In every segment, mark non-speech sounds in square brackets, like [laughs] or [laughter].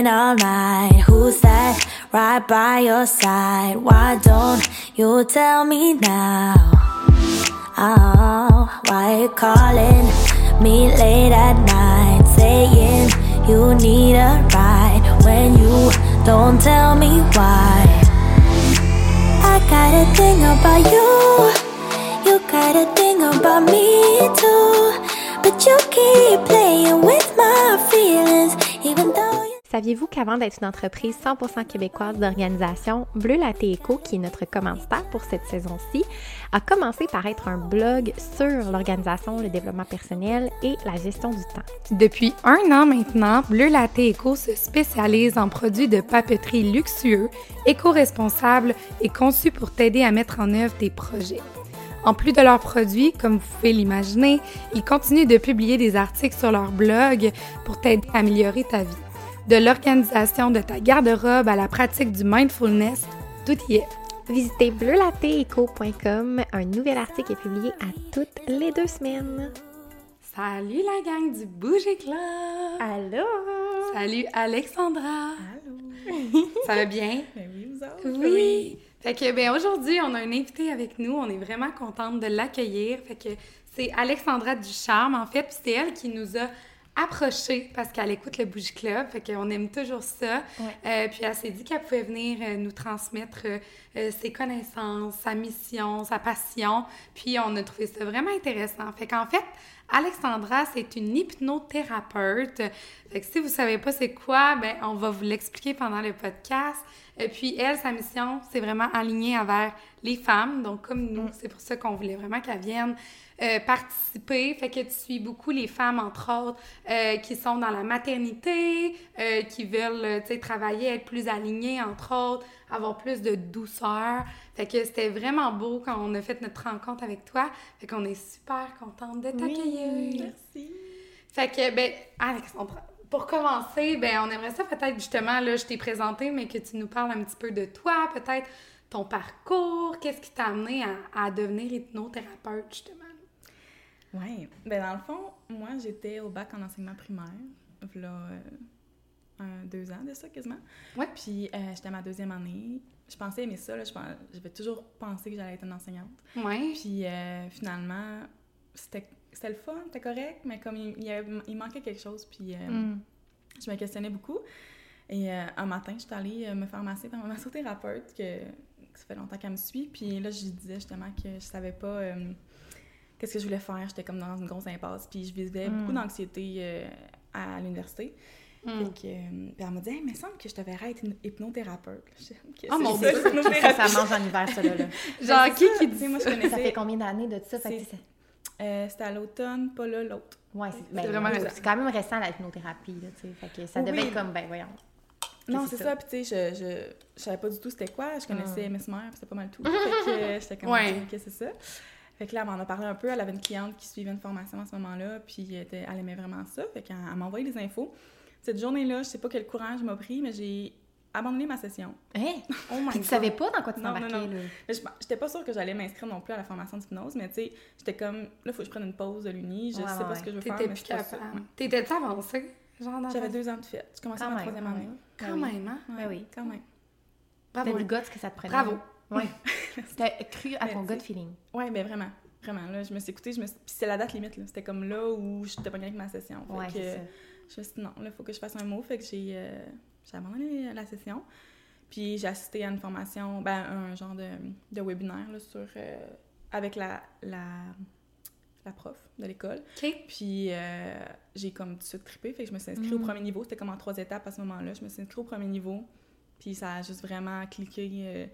calling all night. Who's that right by your side? Why don't you tell me now? Oh, why you calling me late at night? Saying you need a ride when you don't tell me why. I got a thing about you. You got a thing about me too. But you keep playing with my feelings, even though Saviez-vous qu'avant d'être une entreprise 100% québécoise d'organisation, Bleu Latte Eco, qui est notre commanditaire pour cette saison-ci, a commencé par être un blog sur l'organisation, le développement personnel et la gestion du temps? Depuis un an maintenant, Bleu Latte Eco se spécialise en produits de papeterie luxueux, éco-responsables et conçus pour t'aider à mettre en œuvre tes projets. En plus de leurs produits, comme vous pouvez l'imaginer, ils continuent de publier des articles sur leur blog pour t'aider à améliorer ta vie. De l'organisation de ta garde-robe à la pratique du mindfulness, tout y est. Visitez bleulatteeco.com. Un nouvel article est publié à toutes les deux semaines. Salut la gang du Bouger Club! Allô? Salut Alexandra! Allô? [laughs] Ça va bien? Ben oui, vous autres? Oui! Fait que, ben aujourd'hui, on a un invité avec nous. On est vraiment contente de l'accueillir. Fait que c'est Alexandra Ducharme, en fait. Puis c'est elle qui nous a approchés parce qu'elle écoute le Bougie Club. Fait qu'on aime toujours ça. Euh, puis elle s'est dit qu'elle pouvait venir euh, nous transmettre euh, euh, ses connaissances, sa mission, sa passion. Puis on a trouvé ça vraiment intéressant. Fait qu'en fait, Alexandra, c'est une hypnothérapeute. Fait que si vous savez pas c'est quoi, ben on va vous l'expliquer pendant le podcast. Et puis elle, sa mission, c'est vraiment aligné envers les femmes. Donc comme nous, c'est pour ça qu'on voulait vraiment qu'elle vienne euh, participer. Fait que tu suis beaucoup les femmes, entre autres, euh, qui sont dans la maternité, euh, qui veulent, tu sais, travailler, être plus alignées, entre autres, avoir plus de douceur. Fait que c'était vraiment beau quand on a fait notre rencontre avec toi. Fait qu'on est super contente de t'accueillir. Merci. Fait que, ben, Alexandra, pour commencer, ben, on aimerait ça peut-être justement, là, je t'ai présenté, mais que tu nous parles un petit peu de toi, peut-être ton parcours, qu'est-ce qui t'a amené à, à devenir hypnothérapeute, justement? Oui. Ben dans le fond, moi, j'étais au bac en enseignement primaire. Là, euh, un, deux ans de ça, quasiment. Ouais. Puis euh, j'étais à ma deuxième année. Je pensais aimer ça. Là, je J'avais toujours pensé que j'allais être une enseignante. Ouais. Puis euh, finalement, c'était c'était le fun, c'était correct, mais comme il, il, y avait- il manquait quelque chose, puis euh, Mm. je me questionnais beaucoup. Et euh, un matin, je suis allée euh, me faire masser par ma [laughs] massothérapeute, que, que ça fait longtemps qu'elle me suit. Puis là, je lui disais justement que je savais pas euh, qu'est-ce que je voulais faire. J'étais comme dans une grosse impasse. Puis je vivais Mm. beaucoup d'anxiété à l'université. Mm. Fait que, euh, puis elle m'a dit, hey, mais il me semble que je te verrais être une hypnothérapeute. [laughs] Oh, mon Dieu! ça, [laughs] Ça, ça mange en hiver, ça, là. là. Genre, qui qui dit moi, je Ça? connaissais. fait combien d'années de ça? Fait Euh, C'était à l'automne, pas là, l'autre. Ouais, c'est ben, vraiment ouais, récent. c'est quand même récent la hypnothérapie, là, tu sais. Fait que ça devait Oui. être comme, ben voyons. Non, c'est ça. Puis, tu sais, je, je, je savais pas du tout c'était quoi. Je connaissais Mesmer, puis c'était pas mal tout. [laughs] Fait que euh, j'étais comme, Ouais. OK, c'est ça. Fait que là, elle m'en a parlé un peu. Elle avait une cliente qui suivait une formation à ce moment-là, puis elle, était- elle aimait vraiment ça. Fait qu'elle elle m'a envoyé les infos. Cette journée-là, je sais pas quel courage m'a pris, mais j'ai abandonné ma session. Hein? [laughs] Oh my Puis tu God. savais pas dans quoi tu Non, non, t'embarquais, non. Mais je- j'étais pas sûre que j'allais m'inscrire non plus à la formation d'hypnose, mais tu sais, j'étais comme, là, faut que je prenne une pause de l'uni. Je Ouais, sais ouais, pas ce que je veux faire. T'étais mais plus capable. T'étais-tu avancée? J'avais deux ans de fête. Je commençais ma même, troisième année. Quand Ben oui. même, hein? Ouais, Ben oui. Quand même. Bravo. le gut que ça te prenait. Bravo. Oui. [laughs] T'as cru à Mais ton tu gut feeling. Ouais, ben vraiment. Vraiment, là, je me suis écoutée, je me suis... puis c'est la date limite, là. C'était comme là où je t'ai pas avec ma session. Fait Ouais, que, je me suis dit non, là, il faut que je fasse un mot. Fait que j'ai, euh, j'ai abandonné la session. Puis j'ai assisté à une formation, ben, un genre de, de webinaire, là, sur... euh, avec la, la, la prof de l'école. Puis euh, j'ai comme tout de suite trippé, fait que je me suis inscrite au Mm. premier niveau. C'était comme en trois étapes à ce moment-là. Je me suis inscrite au premier niveau. Puis ça a juste vraiment cliqué euh,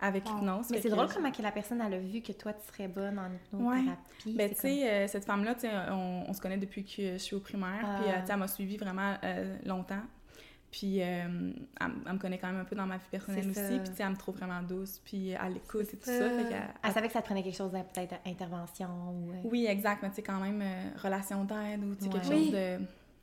avec Wow. l'hypnose. Mais c'est drôle comment que la personne elle a vu que toi tu serais bonne en hypnothérapie. Ben, C'est tu sais, cette femme-là, on, on se connaît depuis que je suis au primaire. Ah. Puis, elle m'a suivi vraiment longtemps. Puis, euh, elle, elle me connaît quand même un peu dans ma vie personnelle aussi. Puis, tu sais, elle me trouve vraiment douce. Puis, elle écoute et tout ça. Fait Elle savait que ça te prenait quelque chose de peut-être intervention ou. euh, Oui, exact. Mais tu sais, quand même, euh, relation d'aide ou tu sais, quelque Ouais. chose de.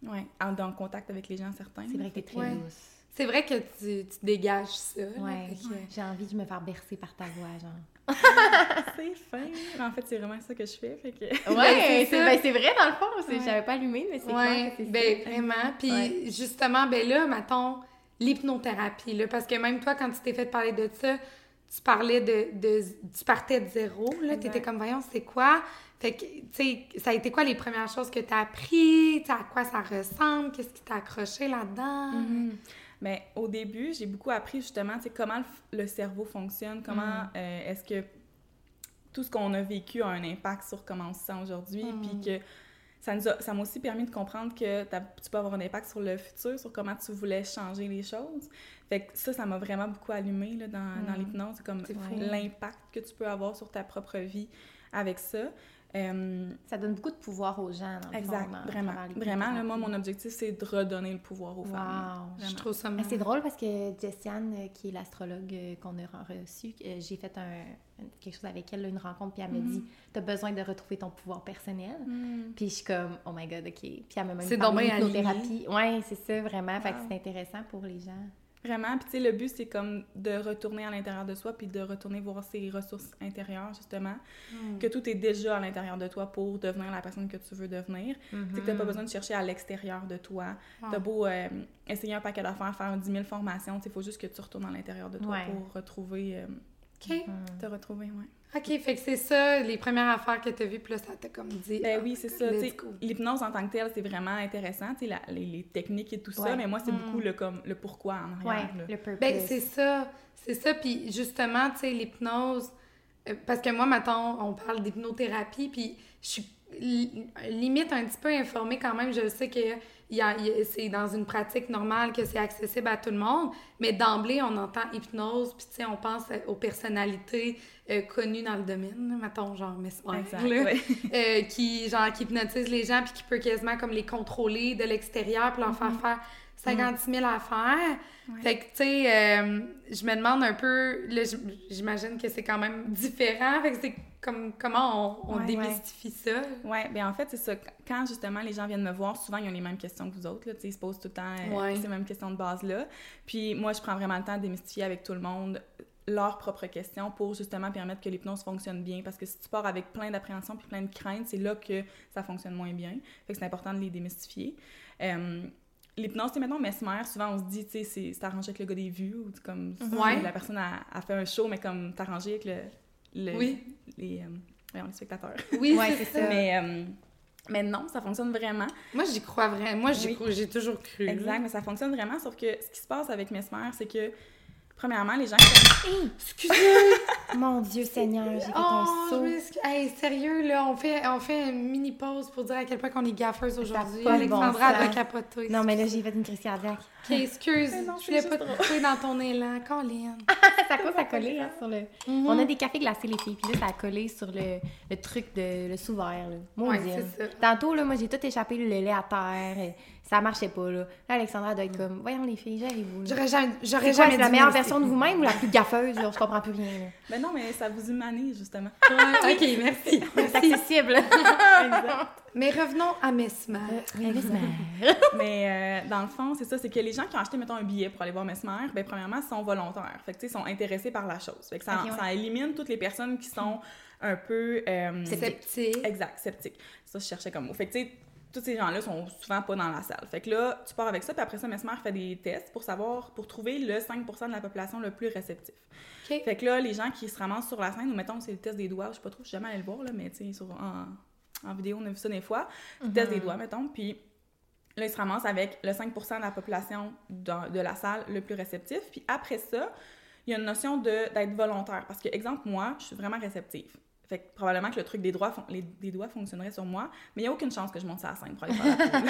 Ouais, en- dans contact avec les gens certains. C'est vrai que t'es très Ouais. douce. c'est vrai que tu, tu dégages ça. Ouais, que- j'ai envie de me faire bercer par ta voix, genre. [laughs] C'est fin. En fait, c'est vraiment ça que je fais. Fait que... Ouais, [laughs] c'est ça. ben, c'est vrai dans le fond. Ouais. J'avais pas allumé, mais c'est Ouais, clair ben ça. vraiment. Puis Ouais. justement, ben là, mettons, l'hypnothérapie, là, parce que même toi, quand tu t'es fait parler de ça, tu parlais de, de tu partais de zéro, là, t'étais comme, voyons, c'est quoi? Fait que, tu sais, ça a été quoi les premières choses que t'as appris? Tu sais, à quoi ça ressemble? Qu'est-ce qui t'a accroché là-dedans? Mhm. Ben, au début, j'ai beaucoup appris justement comment le, cerveau fonctionne, comment euh, est-ce que tout ce qu'on a vécu a un impact sur comment on se sent aujourd'hui, puis que ça nous a- ça m'a aussi permis de comprendre que tu peux avoir un impact sur le futur, sur comment tu voulais changer les choses. Fait que ça, ça m'a vraiment beaucoup allumé là, dans, dans l'hypnose, comme l'impact que tu peux avoir sur ta propre vie avec ça. Euh, Ça donne beaucoup de pouvoir aux gens, dans le exact, fond, vraiment. Vraiment, là, moi, mon objectif, c'est de redonner le pouvoir aux femmes. Wow. Je Vraiment. trouve ça Mais c'est drôle parce que Jessiane, euh, qui est l'astrologue euh, qu'on a reçue, j'ai fait un, quelque chose avec elle, une rencontre, puis elle me dit T'as besoin de retrouver ton pouvoir personnel. Mm. Puis je suis comme Oh my god, ok. Puis elle m'a même C'est parlé bien d'hypnothérapie. Ouais, c'est ça, vraiment. Fait que Wow. c'est intéressant pour les gens. Vraiment, puis tu sais, le but, c'est comme de retourner à l'intérieur de soi, puis de retourner voir ses ressources intérieures, justement, Mm. que tout est déjà à l'intérieur de toi pour devenir la personne que tu veux devenir. Tu sais que t'as pas besoin de chercher à l'extérieur de toi. Wow. T'as beau euh, essayer un paquet d'affaires, faire 10 000 formations, il faut juste que tu retournes à l'intérieur de toi Ouais. pour retrouver, euh, OK. Te retrouver, ouais. OK, fait que c'est ça, les premières affaires que t'as vues, puis là, ça t'a comme dit... Ben ah, oui, c'est ça. tu. L'hypnose en tant que telle, c'est vraiment intéressant, tu sais, la- les, les techniques et tout ça, Ouais. mais moi, c'est Mm. beaucoup le, comme, le pourquoi en Ouais, arrière. là. le purpose. Ben, c'est ça. C'est ça. Puis justement, tu sais, l'hypnose. euh, parce que moi, maintenant, on parle d'hypnothérapie, puis je suis li- limite un petit peu informée quand même. Je sais que c'est dans une pratique normale, que c'est accessible à tout le monde. Mais d'emblée, on entend hypnose, puis tu sais, on pense aux personnalités euh, connues dans le domaine. Mettons, genre Mesmer, Exact, là, ouais. [laughs] euh, qui, genre, qui hypnotise les gens, puis qui peut quasiment comme les contrôler de l'extérieur, puis leur faire faire 56 000 affaires. Ouais. Fait que, tu sais, euh, je me demande un peu, là, j'imagine que c'est quand même différent. Fait que c'est comme, comment on, on Ouais, démystifie ça? Ouais, ben en fait, c'est ça. Quand justement les gens viennent me voir, souvent ils ont les mêmes questions que vous autres. Là, ils se posent tout le temps euh, Ouais. ces mêmes questions de base-là. Puis moi, je prends vraiment le temps de démystifier avec tout le monde leurs propres questions pour justement permettre que l'hypnose fonctionne bien. Parce que si tu pars avec plein d'appréhension puis plein de craintes, c'est là que ça fonctionne moins bien. Fait que c'est important de les démystifier. Euh, L'hypnose, tu sais, maintenant, Mesmer, souvent on se dit, tu sais, c'est c'est arrangé avec le gars des vues, ou comme Ouais. la personne a, a fait un show, mais comme t'as arrangé avec le, le- Oui. les, euh, voyons, les spectateurs. [laughs] Oui, Ouais, c'est c'est ça. Mais, euh, mais non, ça fonctionne vraiment. Moi, j'y crois vraiment. Moi, j'y Oui. crois- j'ai toujours cru. Exact, mais ça fonctionne vraiment. Sauf que ce qui se passe avec Mesmer, c'est que, premièrement, les gens qui Excusez! [laughs] Mon Dieu Seigneur, j'ai fait oh, un saut. Hey, sérieux, là, on fait, on fait une mini pause pour dire à quel point qu'on est gaffeuse aujourd'hui. bon Alexandra elle va capoter. Non, mais là, j'ai fait une crise cardiaque. Ok, excuse. Non, je voulais pas te couper dans ton élan. Colin. [laughs] ça commence à coller hein, sur le. On a des cafés glacés, les filles, puis là, ça a collé sur le, le truc de le sous-verre. là. Ouais, Maudine. c'est ça. Tantôt, là, moi, j'ai tout échappé le lait à terre. et Ça marchait pas, là. Là, Alexandra doit être comme, voyons, les filles, j'arrive-vous. J'aurais jamais, j'aurais jamais la meilleure version de vous-même ou la plus gaffeuse, là? Je comprends plus rien, là. [laughs] Mais non, mais ça vous humanise, justement. Ouais, [laughs] ok, merci. [laughs] C'est accessible. Mais revenons à Mesmer. mais euh, dans le fond, c'est ça, c'est que les gens qui ont acheté, mettons, un billet pour aller voir Mesmer, ben premièrement, sont volontaires. Fait que, tu sais, sont intéressés par la chose. Fait que ça, Ok, ouais. ça élimine toutes les personnes qui sont un peu... euh, Sceptique. Exact, sceptique. Ça, je cherchais comme mot. Fait que, tu sais, tous ces gens-là sont souvent pas dans la salle. Fait que là, tu pars avec ça, puis après ça, Mesmer fait des tests pour savoir, pour trouver le 5% de la population le plus réceptif. Ok. Fait que là, les gens qui se ramassent sur la scène, ou mettons, c'est le test des doigts, je sais pas trop, je suis jamais allée le voir, là, mais tu sais, sur- en, en vidéo, on a vu ça des fois. Le test des doigts, mettons, puis là, ils se ramassent avec le 5% de la population dans- de la salle le plus réceptif. Puis après ça, il y a une notion de- d'être volontaire. Parce que, exemple, moi, je suis vraiment réceptive. Fait que probablement que le truc des doigts, fon- les, des doigts fonctionnerait sur moi, mais il n'y a aucune chance que je monte sur la scène pour aller faire la [laughs] pub.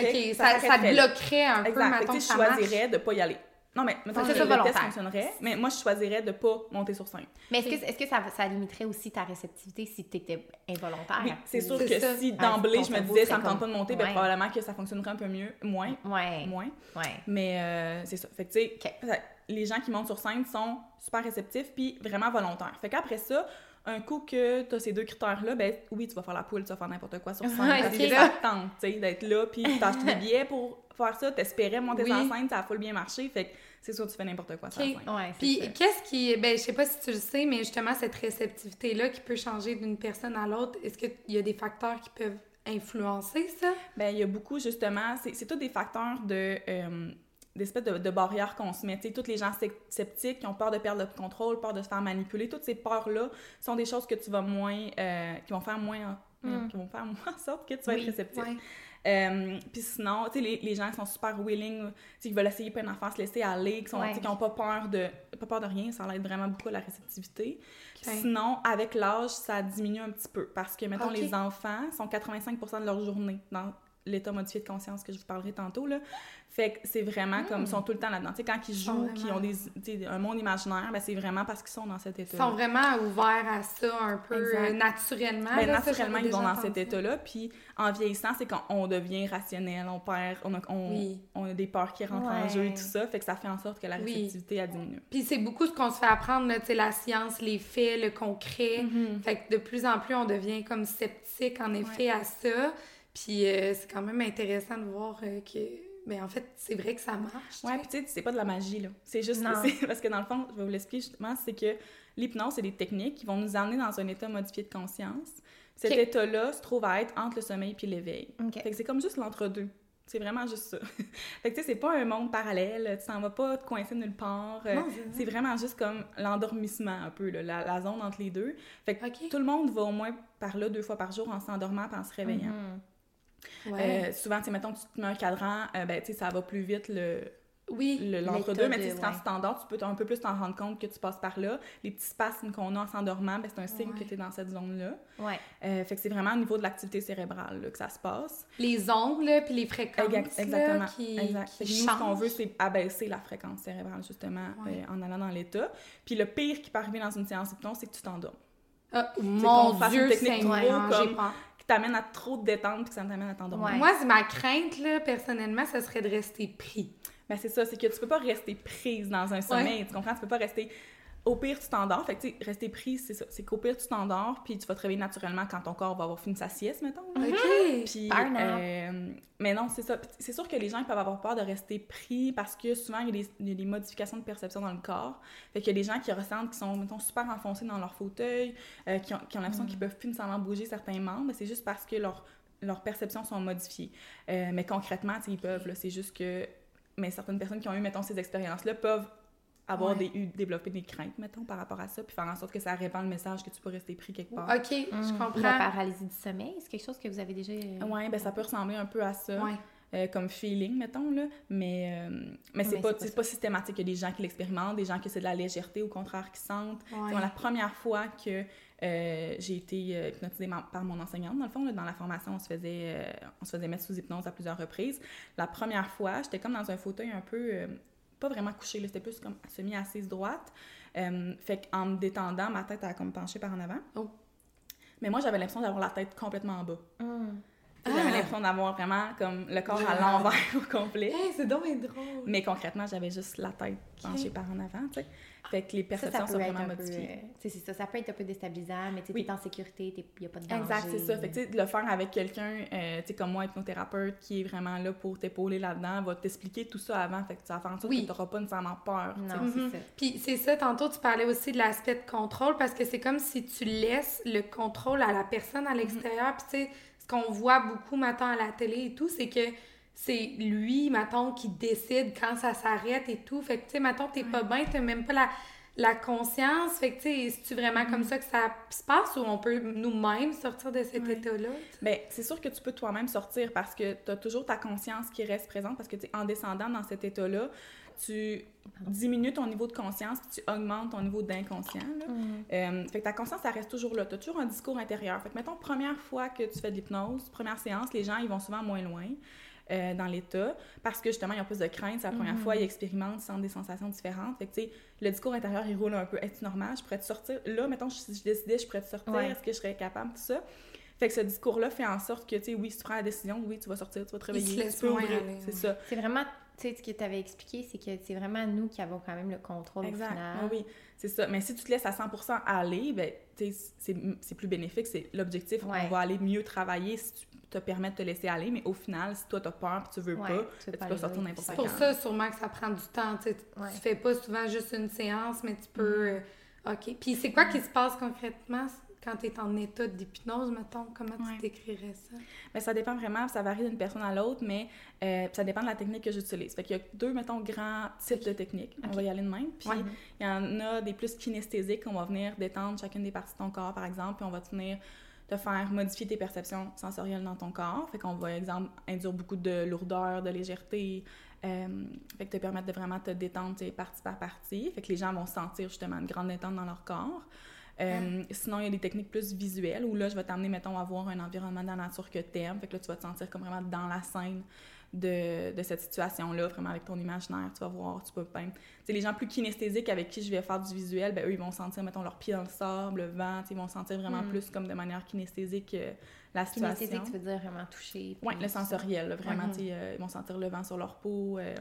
Ok, ça, ça, te là. bloquerait un peu, Exact. Fait que, ça je choisirais de pas y aller. Non, mais Fait que que le, ça, le test fonctionnerait, mais moi, je choisirais de pas monter sur scène. Mais est-ce que, est-ce que ça, ça limiterait aussi ta réceptivité si tu étais involontaire? Oui, c'est sûr que ça. si d'emblée, je me disais, ça me tente comme- pas de monter, ben probablement que ça fonctionnerait un peu mieux, moins, Ouais. moins. Ouais. Mais euh, c'est ça. Fait que, tu sais, ça- les gens qui montent sur scène sont super réceptifs puis vraiment volontaires. Fait qu'après ça, Un coup que tu as ces deux critères-là, ben oui, tu vas faire la poule, tu vas faire n'importe quoi sur [laughs] scène. Ouais, parce que ça te tente, tu sais, d'être là, puis t'as acheté des [laughs] billets pour faire ça, t'espérais monter Oui. sur la scène, ça a full bien marché, fait que c'est sûr que tu fais n'importe quoi sur la Ok. scène. Puis qu'est-ce qui. Ben, je sais pas si tu le sais, mais justement, cette réceptivité-là qui peut changer d'une personne à l'autre, est-ce qu'il y a des facteurs qui peuvent influencer ça? Ben, il y a beaucoup, justement, c'est c'est tous des facteurs de... euh, d'espèces de, de barrières qu'on se met. Tous les gens sceptiques qui ont peur de perdre le contrôle, peur de se faire manipuler, toutes ces peurs-là sont des choses que tu vas moins... euh, qui vont faire moins... Mm. qui vont faire moins en sorte que tu vas Oui, être réceptif. Ouais. Euh, puis sinon, tu sais, les, les gens qui sont super willing, tu sais, qui veulent essayer plein d'affaires, se laisser aller, qui sont, Ouais. tu sais, qui ont pas peur de pas peur de rien, ça aide vraiment beaucoup à la réceptivité. Sinon, avec l'âge, ça diminue un petit peu parce que, mettons, les enfants sont 85% de leur journée dans l'état modifié de conscience que je vous parlerai tantôt, là. Fait que c'est vraiment comme, ils sont tout le temps là-dedans. Tu sais, quand ils jouent, qu'ils ont des, un monde imaginaire, ben c'est vraiment parce qu'ils sont dans cet Ils état sont vraiment ouverts à ça un peu euh, naturellement. Ben, là, naturellement, ils vont dans cet état-là. Puis en vieillissant, c'est quand on devient rationnel, on perd, on a, on, Oui. on a des peurs qui rentrent en jeu et tout ça. Fait que ça fait en sorte que la Oui. réceptivité a diminué. Puis c'est beaucoup ce qu'on se fait apprendre, là, tu sais, la science, les faits, le concret. Mm-hmm. Fait que de plus en plus, on devient comme sceptique, en effet, à ça. Puis euh, c'est quand même intéressant de voir euh, que, ben en fait, c'est vrai que ça marche. Ouais, puis tu sais, c'est pas de la magie, là. C'est juste, Non. [laughs] c'est- parce que dans le fond, je vais vous l'expliquer justement, c'est que l'hypnose, c'est des techniques qui vont nous amener dans un état modifié de conscience. Cet état-là se trouve à être entre le sommeil puis l'éveil. Ok. Fait que c'est comme juste l'entre-deux. C'est vraiment juste ça. [laughs] fait que tu sais, c'est pas un monde parallèle, tu t'en vas pas te coincer nulle part. euh, c'est vraiment juste comme l'endormissement un peu, là, la, la zone entre les deux. Fait que tout le monde va au moins par là deux fois par jour en s'endormant puis en se réveillant. Mhm. Ouais. Euh, souvent, tu mettons, tu te mets un cadran, euh, ben, tu sais, ça va plus vite le, oui. le- l'entre-deux, mais tu sais, quand ouais. tu t'endors, tu peux un peu plus t'en rendre compte que tu passes par là. Les petits spasmes qu'on a en s'endormant, ben, c'est un signe Ouais. que tu es dans cette zone-là. Ouais. Euh, fait que c'est vraiment au niveau de l'activité cérébrale là, que ça se passe. Les ondes, là, puis les fréquences, Exact- là, exactement. qui, exact. qui Fait que nous, ce qu'on veut, c'est abaisser la fréquence cérébrale, justement, Ouais. euh, en allant dans l'état. Puis le pire qui peut arriver dans une séance d'hypnose, c'est que tu t'endormes. Ah, mon Dieu j'ai comme-. Qui t'amène à trop te détendre puis que ça t'amène à t'endormir. Ouais. Moi, c'est ma crainte, là, personnellement, ça serait de rester pris. Ben, c'est ça, c'est que tu peux pas rester prise dans un sommeil, tu comprends? Tu peux pas rester... Au pire, tu t'endors. Fait que, tu rester prise, c'est ça. C'est qu'au pire, tu t'endors, puis tu vas te réveiller naturellement quand ton corps va avoir fini sa sieste, mettons. OK. Puis, euh, mais non, c'est ça. C'est sûr que les gens ils peuvent avoir peur de rester pris parce que souvent, il y, a des, il y a des modifications de perception dans le corps. Fait qu'il y a des gens qui ressentent qui sont, mettons, super enfoncés dans leur fauteuil, euh, qui ont, qui ont l'impression qu'ils peuvent plus nécessairement bouger certains membres. C'est juste parce que leur, leurs perceptions sont modifiées. Euh, mais concrètement, ils peuvent. C'est juste que... Mais certaines personnes qui ont eu, mettons, ces expériences-là peuvent avoir Ouais. des, eu, développer des craintes, mettons, par rapport à ça, puis faire en sorte que ça répand le message que tu peux rester pris quelque part. OK, je Mhm. comprends. La paralysie du sommeil, c'est quelque chose que vous avez déjà. euh, Ouais, ben ça peut ressembler un peu à ça. Ouais. euh, comme feeling, mettons, là. Mais, euh, mais c'est pas, c'est pas pas systématique. Il y a des gens qui l'expérimentent, des gens qui c'est de la légèreté, au contraire, qui sentent. Ouais. La première fois que euh, j'ai été hypnotisée par mon enseignante, dans le fond, là, dans la formation, on se, faisait, euh, on se faisait mettre sous hypnose à plusieurs reprises. La première fois, j'étais comme dans un fauteuil un peu... pas vraiment couché, là, c'était plus comme semi-assise droite. Euh, fait qu'en me détendant, ma tête a comme penché par en avant. Oh. Mais moi, j'avais l'impression d'avoir la tête complètement en bas. Mhm. Tu J'avais Ah! l'impression d'avoir vraiment comme le corps à l'envers [laughs] au complet. Hey, c'est donc drôle. Mais concrètement, j'avais juste la tête penchée par en avant, tu sais. Fait que les perceptions ça sont vraiment modifiées. euh, tu c'est ça. Ça peut être un peu déstabilisant, mais tu Oui. t'es en sécurité, il n'y a pas de danger. Exact, c'est ça. Fait que, tu de le faire avec quelqu'un, euh, tu sais, comme moi, hypnothérapeute, qui est vraiment là pour t'épauler là-dedans, va t'expliquer tout ça avant. Fait que ça va faire en sorte Oui. que tu n'auras pas nécessairement peur. tu. Non, Mhm. c'est ça. Puis c'est ça, tantôt tu parlais aussi de l'aspect de contrôle parce que c'est comme si tu laisses le contrôle à la personne à l'extérieur. Puis tu sais, qu'on voit beaucoup maintenant à la télé et tout, c'est que c'est lui, mettons, qui décide quand ça s'arrête et tout. Fait que tu sais, mettons, t'es pas bien, t'as même pas la, la conscience. Fait que tu sais, c'est-tu vraiment comme ça que ça se passe ou on peut nous-mêmes sortir de cet Ouais. état-là? Ben, c'est sûr que tu peux toi-même sortir parce que tu as toujours ta conscience qui reste présente parce que, tu en descendant dans cet état-là, tu diminues ton niveau de conscience puis tu augmentes ton niveau d'inconscient. Mhm. Euh, fait que ta conscience, ça reste toujours là. Tu as toujours un discours intérieur. Fait que, mettons, première fois que tu fais de l'hypnose, première séance, les gens, ils vont souvent moins loin euh, dans l'état parce que, justement, ils ont plus de crainte. C'est la première Mhm. fois, ils expérimentent, ils sentent des sensations différentes. Fait que, tu sais, le discours intérieur, il roule un peu. Est-ce normal? Je pourrais te sortir. Là, mettons, si je décidais, je pourrais te sortir. Ouais. Est-ce que je serais capable? Tout ça. Fait que ce discours-là fait en sorte que, tu sais, oui, si tu prends la décision, oui, tu vas sortir, tu vas te réveiller, C'est ouais. ça. C'est vraiment tu sais, ce que tu avais expliqué, c'est que c'est vraiment nous qui avons quand même le contrôle Exact. au final. Oui, oui, c'est ça. Mais si tu te laisses à 100% aller, ben, tu sais, c'est c'est plus bénéfique. C'est l'objectif. Ouais. On va aller mieux travailler si tu te permets de te laisser aller. Mais au final, si toi, tu as peur et tu veux Ouais, pas, tu ben, tu pas peux aller sortir n'importe C'est pour ça, sûrement, que ça prend du temps. Tu Ouais. tu fais pas souvent juste une séance, mais tu peux. euh, OK. Puis c'est quoi qui se passe concrètement? Quand tu es en état d'hypnose, mettons? Comment Ouais. tu décrirais ça? Mais ça dépend vraiment, ça varie d'une personne à l'autre, mais euh, ça dépend de la technique que j'utilise. Fait qu'il y a deux, mettons, grands types de techniques. On va y aller de même. Puis Ouais. il y en a des plus kinesthésiques, on va venir détendre chacune des parties de ton corps, par exemple, puis on va te venir te faire modifier tes perceptions sensorielles dans ton corps. Fait qu'on va, exemple, induire beaucoup de lourdeur, de légèreté. euh, fait que te permettre de vraiment te détendre partie par partie. Fait que les gens vont sentir justement une grande détente dans leur corps. Euh, Sinon, il y a des techniques plus visuelles où là, je vais t'amener, mettons, à voir un environnement de la nature que t'aimes. Fait que là, tu vas te sentir comme vraiment dans la scène de, de cette situation-là, vraiment avec ton imaginaire. Tu vas voir, tu peux peindre. Sais, les gens plus kinesthésiques avec qui je vais faire du visuel, ben eux, ils vont sentir, mettons, leurs pieds dans le sable, le vent. Ils vont sentir vraiment Mm. plus comme de manière kinesthésique euh, la situation. Kinesthésique, tu veux dire vraiment toucher. Oui, le sensoriel, là, vraiment. Euh, ils vont sentir le vent sur leur peau. euh,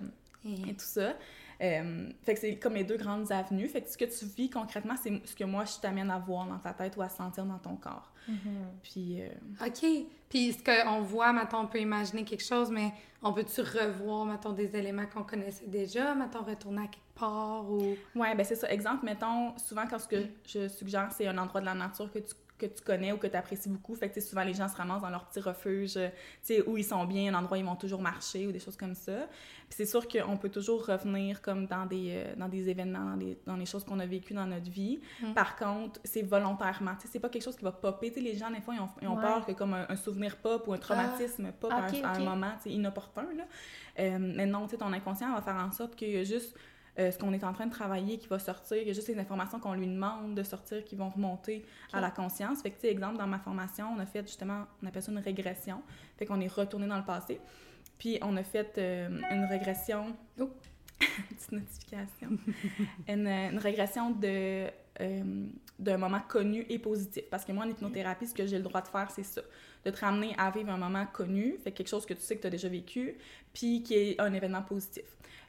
et tout ça. Euh, fait que c'est comme les deux grandes avenues. Fait que ce que tu vis concrètement, c'est ce que moi, je t'amène à voir dans ta tête ou à sentir dans ton corps. Mhm. Puis, euh, OK. Puis ce qu'on voit, mettons, on peut imaginer quelque chose, mais on peut-tu revoir, mettons, des éléments qu'on connaissait déjà, mettons, retourner à quelque part ou... ouais, ben c'est ça. Exemple, mettons, souvent, quand ce que je suggère, c'est un endroit de la nature que tu que tu connais ou que tu apprécies beaucoup. Fait que souvent, les gens se ramassent dans leur petit refuge, euh, où ils sont bien, un endroit où ils vont toujours marcher ou des choses comme ça. Puis c'est sûr qu'on peut toujours revenir comme dans des, euh, dans des événements, dans, des, dans les choses qu'on a vécues dans notre vie. Mm. Par contre, c'est volontairement. C'est pas quelque chose qui va popper. Tu sais, les gens, des fois, ils ont, ils ont Ouais. peur que comme un, un souvenir pop ou un traumatisme pop à un- Ok, à, un, moment, inopportun, là. Euh, mais non, ton inconscient va faire en sorte qu'il y a juste euh, ce qu'on est en train de travailler qui va sortir, il y a juste les informations qu'on lui demande de sortir qui vont remonter à la conscience. Fait que, exemple, dans ma formation, on a fait justement, on appelle ça une régression. Fait qu'on est retourné dans le passé. Puis on a fait euh, une régression. Oh. [laughs] Petite notification. une, une régression de, euh, d'un moment connu et positif. Parce que moi, en hypnothérapie, ce que j'ai le droit de faire, c'est ça. De te ramener à vivre un moment connu, fait quelque chose que tu sais que tu as déjà vécu, puis qui est un événement positif.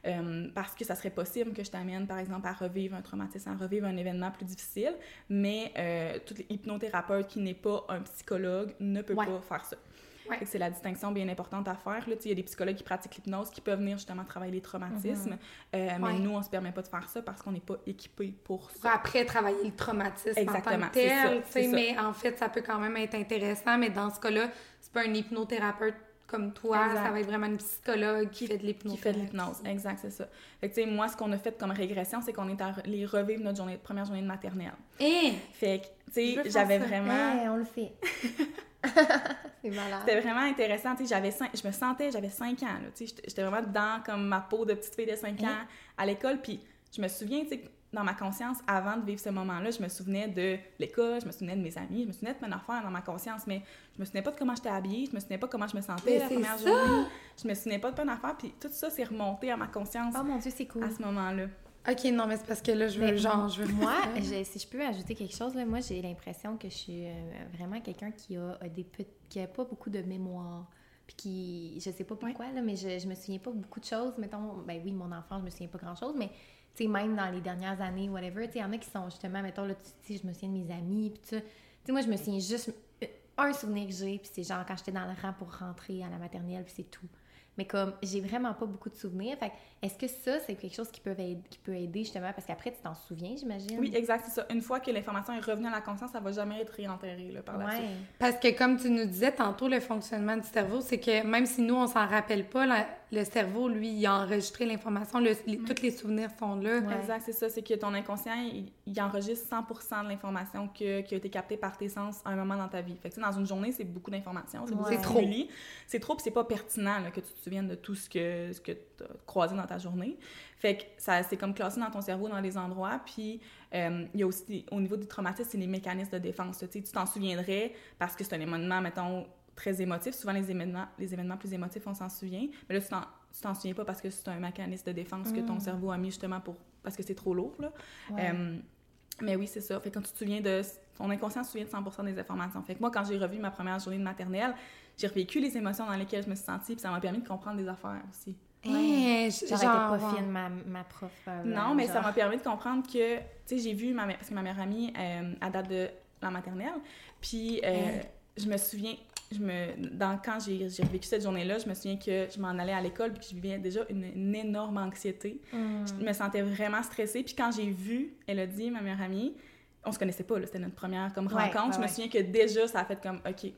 Euh, parce que ça serait possible que je t'amène, par exemple, à revivre un traumatisme, à revivre un événement plus difficile, mais euh, tout hypnothérapeute qui n'est pas un psychologue ne peut Ouais. pas faire ça. Ouais. C'est la distinction bien importante à faire. Là, Tu sais, il y a des psychologues qui pratiquent l'hypnose qui peuvent venir justement travailler les traumatismes, euh, mais Ouais. nous, on se permet pas de faire ça parce qu'on n'est pas équipé pour Pour ça. après travailler le traumatisme en Exactement, tant que ça, tel, tu c'est sais, ça. mais en fait, ça peut quand même être intéressant, mais dans ce cas-là, c'est pas un hypnothérapeute comme toi, Exact. ça va être vraiment une psychologue qui, fait de l'hypnose. qui fait de l'hypnose. Exact, c'est ça. Fait que, tu sais, moi, ce qu'on a fait comme régression, c'est qu'on est allé revivre notre journée, première journée de maternelle. Et Fait que, tu sais, j'avais vraiment... Hey, on le fait. [laughs] [laughs] C'était vraiment intéressant, j'avais je me sentais, j'avais 5 ans, j'étais- vraiment dans comme ma peau de petite fille de 5 ans à l'école, puis je me souviens, dans ma conscience, avant de vivre ce moment-là, je me souvenais de l'école, je me souvenais de mes amis, je me souvenais de plein d'affaires dans ma conscience, mais je me souvenais pas de comment j'étais habillée, je me souvenais pas comment je me sentais Mais la première ça! journée, je me souvenais pas de plein d'affaires, puis tout ça s'est remonté à ma conscience Oh mon Dieu, c'est cool. à ce moment-là. OK, non, mais c'est parce que là, je veux, Mais genre, je veux... Moi, je- si je peux ajouter quelque chose, là, moi, j'ai l'impression que je suis euh, vraiment quelqu'un qui a des qui a pas beaucoup de mémoire. Puis qui, je sais pas pourquoi, là, mais je, je me souviens pas beaucoup de choses. Mettons, ben oui, mon enfant, je me souviens pas grand-chose, mais tu sais, même dans les dernières années, whatever, tu sais, il y en a qui sont justement, mettons, là, tu sais, je me souviens de mes amis, puis. Tu sais, moi, je me souviens juste euh, un souvenir que j'ai, puis c'est genre quand j'étais dans le rang pour rentrer à la maternelle, puis c'est tout. Mais comme j'ai vraiment pas beaucoup de souvenirs, fait que est-ce que ça, c'est quelque chose qui peut, aider, qui peut aider justement, parce qu'après, tu t'en souviens, j'imagine? Oui, exact, c'est ça. Une fois que l'information est revenue à la conscience, ça va jamais être réenterré là, par la suite. Parce que comme tu nous disais tantôt, le fonctionnement du cerveau, c'est que même si nous, on s'en rappelle pas, la- le cerveau, lui, il a enregistré l'information, le- les- tous les souvenirs sont là. Ouais. Exact, c'est ça. C'est que ton inconscient, il, il enregistre 100 de l'information que- qui a été captée par tes sens à un moment dans ta vie. Fait que, dans une journée, c'est beaucoup d'informations, c'est beaucoup Ouais. trop. C'est trop, puis c'est pas pertinent là, que tu te souviennes de tout ce que, ce que tu as croisé dans ta journée. Fait que ça, c'est comme classé dans ton cerveau dans les endroits. Puis euh, il y a aussi, au niveau du traumatisme, c'est les mécanismes de défense. là. Tu sais, tu t'en souviendrais parce que c'est un événement, mettons, très émotif. Souvent, les événements, les événements plus émotifs, on s'en souvient. Mais là, tu t'en, tu t'en souviens pas parce que c'est un mécanisme de défense que ton Mm. cerveau a mis justement pour parce que c'est trop lourd. Là. Ouais. Euh, mais oui, c'est ça. Fait que quand tu te souviens de... Ton inconscient se souvient de 100 des informations. Fait que moi, quand j'ai revu ma première journée de maternelle, j'ai revécu les émotions dans lesquelles je me suis sentie, puis ça m'a permis de comprendre des affaires aussi. Eh, J'aurais genre, été pas ouais. fine, ma, ma prof. euh, Non, mais ça m'a permis de comprendre que, tu sais, j'ai vu ma mère, parce que ma meilleure amie, euh, à date de la maternelle, puis euh, je me souviens, je me, dans, quand j'ai j'ai vécu cette journée-là, je me souviens que je m'en allais à l'école, puis que je vivais déjà une, une énorme anxiété. Hmm. Je me sentais vraiment stressée, puis quand j'ai vu Elodie, ma meilleure amie, on se connaissait pas, là, c'était notre première comme Ouais, rencontre, ouais, je me ouais. souviens que déjà, ça a fait comme, OK,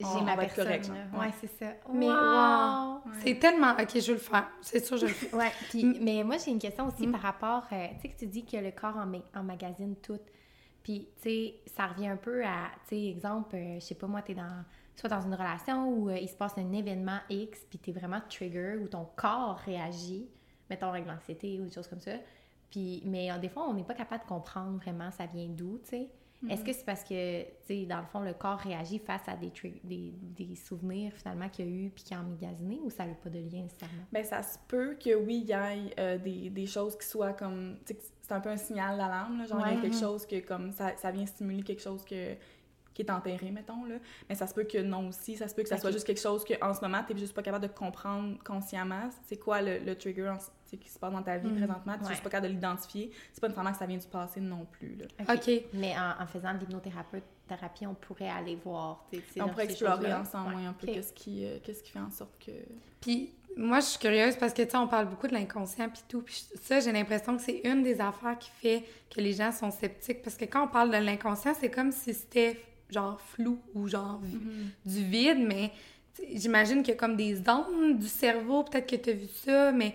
J'ai on- ma va être personne. correct. Ouais, Ouais. c'est ça. Mais Mais wow! wow! C'est tellement. Ok, je veux le faire. C'est sûr, je le fais. Ouais, puis, mais moi, j'ai une question aussi Mm. par rapport, euh, tu sais, que tu dis que le corps en, ma- emmagasine tout. Puis, tu sais, ça revient un peu à, tu sais, exemple, euh, je sais pas, moi, t'es dans, soit dans une relation où euh, il se passe un événement X, puis t'es vraiment trigger, où ton corps réagit, mettons avec l'anxiété ou des choses comme ça. Puis, mais euh, des fois, on n'est pas capable de comprendre vraiment ça vient d'où, tu sais. Est-ce que c'est parce que, tu sais, dans le fond, le corps réagit face à des, des, des souvenirs finalement qu'il y a eu puis qu'il a emmagasiné ou ça n'a pas de lien nécessairement? Ben, ça se peut que oui, il y ait euh, des, des choses qui soient comme. tu sais, c'est un peu un signal d'alarme, là, genre il y a quelque chose que comme ça, ça vient stimuler quelque chose que, qui est enterré, mettons. Là. Mais ça se peut que non aussi. Ça se peut que ça soit juste quelque chose que en ce moment, tu juste pas capable de comprendre consciemment. C'est quoi le, le trigger en- qui se passe dans ta vie Mhm. présentement? Tu Ouais. juste pas capable de l'identifier. C'est pas nécessairement que ça vient du passé non plus. Là. Ok. Mais en, en faisant de l'hypnothérapeute, thérapie, on pourrait aller voir. tu sais, ces- On pourrait explorer ensemble Ouais. un peu qu'est-ce qui, euh, qu'est-ce qui fait en sorte que. Puis moi, je suis curieuse parce que, tu sais, on parle beaucoup de l'inconscient puis tout. Puis ça, j'ai l'impression que c'est une des affaires qui fait que les gens sont sceptiques. Parce que quand on parle de l'inconscient, c'est comme si c'était genre flou ou genre vi- du vide. Mais j'imagine qu'il y a comme des ondes du cerveau. Peut-être que tu as vu ça, mais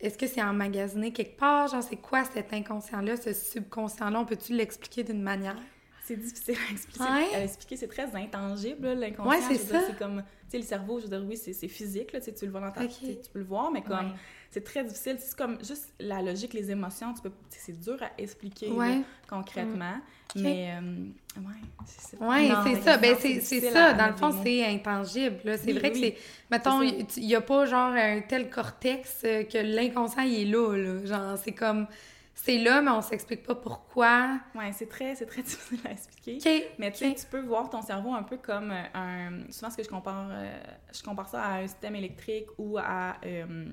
est-ce que c'est emmagasiné quelque part? Genre, c'est quoi cet inconscient-là, ce subconscient-là? On peut-tu l'expliquer d'une manière? C'est difficile à expliquer. Ouais. Expliquer, c'est très intangible, l'inconscient. Ouais, c'est comme, tu sais, le cerveau, je veux dire, oui, c'est physique, là, tu le vois dans ta tu peux le voir, mais comme, Ouais. C'est très difficile. C'est comme juste la logique, les émotions, tu peux, c'est dur à expliquer là, concrètement. Mais, euh, ouais, c'est ça. Ben, c'est ça. à Dans le fond, c'est intangible. là. C'est Oui, vrai que c'est. Mettons, il n'y a pas genre un tel cortex euh, que l'inconscient, il est là, là. Genre, c'est comme. C'est là, mais on s'explique pas pourquoi. Ouais, c'est très, c'est très [laughs] difficile à expliquer. OK. Mais tu sais, Ok. tu peux voir ton cerveau un peu comme euh, un. Souvent, ce que je compare, euh, je compare ça à un système électrique ou à euh,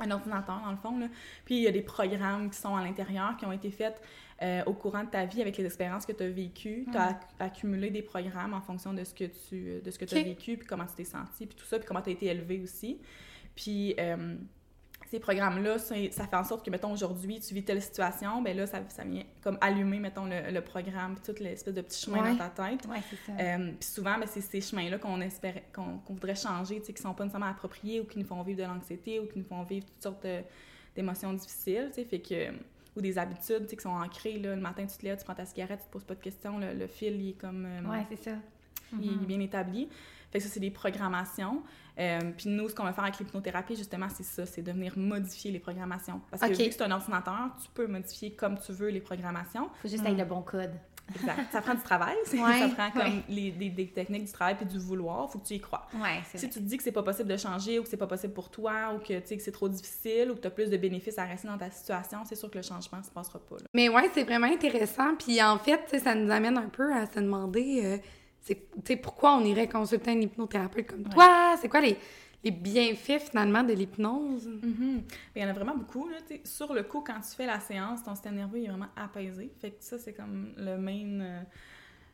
un ordinateur, dans le fond. Là. Puis, il y a des programmes qui sont à l'intérieur, qui ont été faits euh, au courant de ta vie avec les expériences que tu as vécues. Tu as accumulé des programmes en fonction de ce que tu de ce que as vécu, puis comment tu t'es senti, puis tout ça, puis comment tu as été élevé aussi. Puis. euh, ces programmes-là, ça fait en sorte que, mettons, aujourd'hui, tu vis telle situation, ben là, ça, ça vient comme allumer, mettons, le, le programme, puis toute l'espèce de petit chemin Ouais. dans ta tête. Ouais, c'est ça. Euh, puis souvent, ben, c'est ces chemins-là qu'on espérait, qu'on qu'on voudrait changer, tu sais, qui sont pas nécessairement appropriés ou qui nous font vivre de l'anxiété ou qui nous font vivre toutes sortes d'émotions difficiles, tu sais, fait que ou des habitudes, tu sais, qui sont ancrées, là, le matin, tu te lèves, tu prends ta cigarette, tu te poses pas de questions, le, le fil, il est comme... euh, Ouais, c'est ça. il est bien établi. Fait que ça, c'est des programmations. Euh, puis nous, ce qu'on va faire avec l'hypnothérapie, justement, c'est ça, c'est de venir modifier les programmations. Parce que vu que c'est un ordinateur, tu peux modifier comme tu veux les programmations. Faut juste avec le bon code. Exact. ça prend du travail, c'est- [laughs] Ouais, ça prend comme ouais. les, techniques du travail puis du vouloir, faut que tu y crois. Ouais, Si vrai. tu te dis que c'est pas possible de changer ou que c'est pas possible pour toi ou que, tu sais, que c'est trop difficile ou que tu as plus de bénéfices à rester dans ta situation, c'est sûr que le changement se passera pas. là. Mais ouais, c'est vraiment intéressant. Puis en fait, ça nous amène un peu à se demander euh, c'est, tu sais, pourquoi on irait consulter un hypnothérapeute comme toi? C'est quoi les, les bienfaits finalement de l'hypnose? Mhm. Il y en a vraiment beaucoup. Là, sur le coup, quand tu fais la séance, ton système nerveux il est vraiment apaisé. Fait que ça, c'est comme le main euh,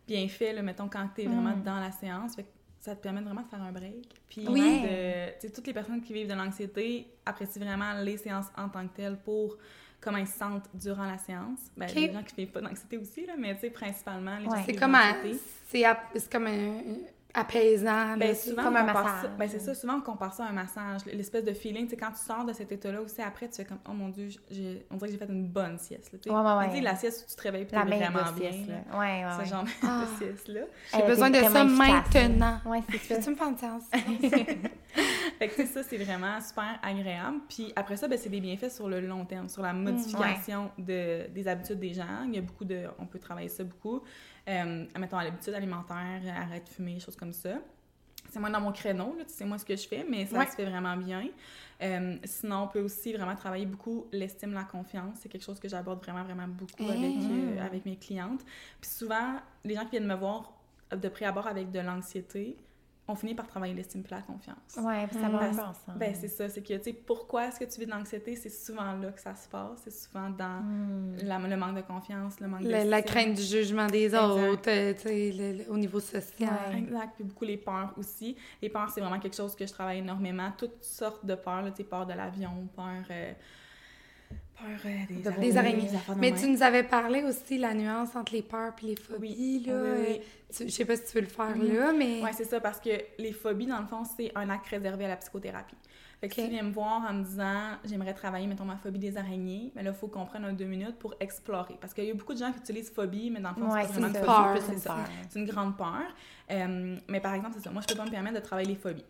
bienfait, là, mettons, quand tu es vraiment Mm. dans la séance. Fait que ça te permet vraiment de faire un break. Puis, Oui. de- toutes les personnes qui vivent de l'anxiété apprécient vraiment les séances en tant que telles pour comment ils se sentent durant la séance. Ben, Ok. Les gens qui vivent pas d'anxiété aussi, là, mais tu sais, principalement les gens Ouais. qui C'est comme, un, c'est, c'est comme un, apaisant. Ben, souvent, comme un massage. ça- ben, c'est ça, souvent on compare ça à un massage. L'espèce de feeling, tu sais, quand tu sors de cet état-là aussi, après, tu fais comme, oh mon Dieu, j'ai- on dirait que j'ai fait une bonne sieste. Tu. Ouais, ouais, ouais. Tu la sieste où tu te réveilles puis t'es vraiment bien. sieste, là. là. Ouais, ouais, Ce genre Ah. de sieste-là. J'ai Elle besoin de ça maintenant. Ouais, c'est ça. Peux-tu me faire une séance? [laughs] Fait que tu ça, c'est vraiment super agréable. Puis après ça, ben, c'est des bienfaits sur le long terme, sur la modification de, des habitudes des gens. Il y a beaucoup de... On peut travailler ça beaucoup. Euh, mettons, à l'habitude alimentaire, arrête de fumer, choses comme ça. C'est moins dans mon créneau, là, tu sais moi ce que je fais, mais ça Ouais. se fait vraiment bien. Euh, sinon, on peut aussi vraiment travailler beaucoup l'estime, la confiance. C'est quelque chose que j'aborde vraiment, vraiment beaucoup avec, Mmh. euh, avec mes clientes. Puis souvent, les gens qui viennent me voir de pré abord avec de l'anxiété, on finit par travailler l'estime et la confiance. Ouais, puis ça va ensemble. Ben, c'est ça. C'est que, tu sais, pourquoi est-ce que tu vis de l'anxiété? C'est souvent là que ça se passe. C'est souvent dans Hmm. la- le manque de confiance, le manque Le- d'estime. la crainte du jugement des Exact. autres, euh, tu sais, au niveau social. Ouais. Exact. Puis beaucoup les peurs aussi. Les peurs, c'est vraiment quelque chose que je travaille énormément. Toutes sortes de peurs, tu sais, peur de l'avion, peur... euh, peur euh, des, De Des araignées. Mais tu nous avais parlé aussi la nuance entre les peurs et les phobies, Oui, là. oui, oui. Tu- je sais pas si tu veux le faire Mhm. là, mais... Oui, c'est ça, parce que les phobies, dans le fond, c'est un acte réservé à la psychothérapie. Fait que si tu viens me voir en me disant j'aimerais travailler, mettons, ma phobie des araignées, mais là, il faut qu'on prenne un deux minutes pour explorer. Parce qu'il y a beaucoup de gens qui utilisent phobie, mais dans le fond, Ouais, c'est vraiment une peur, phobie, c'est une une grande peur. Euh, mais par exemple, c'est ça. Moi, je peux pas me permettre de travailler les phobies.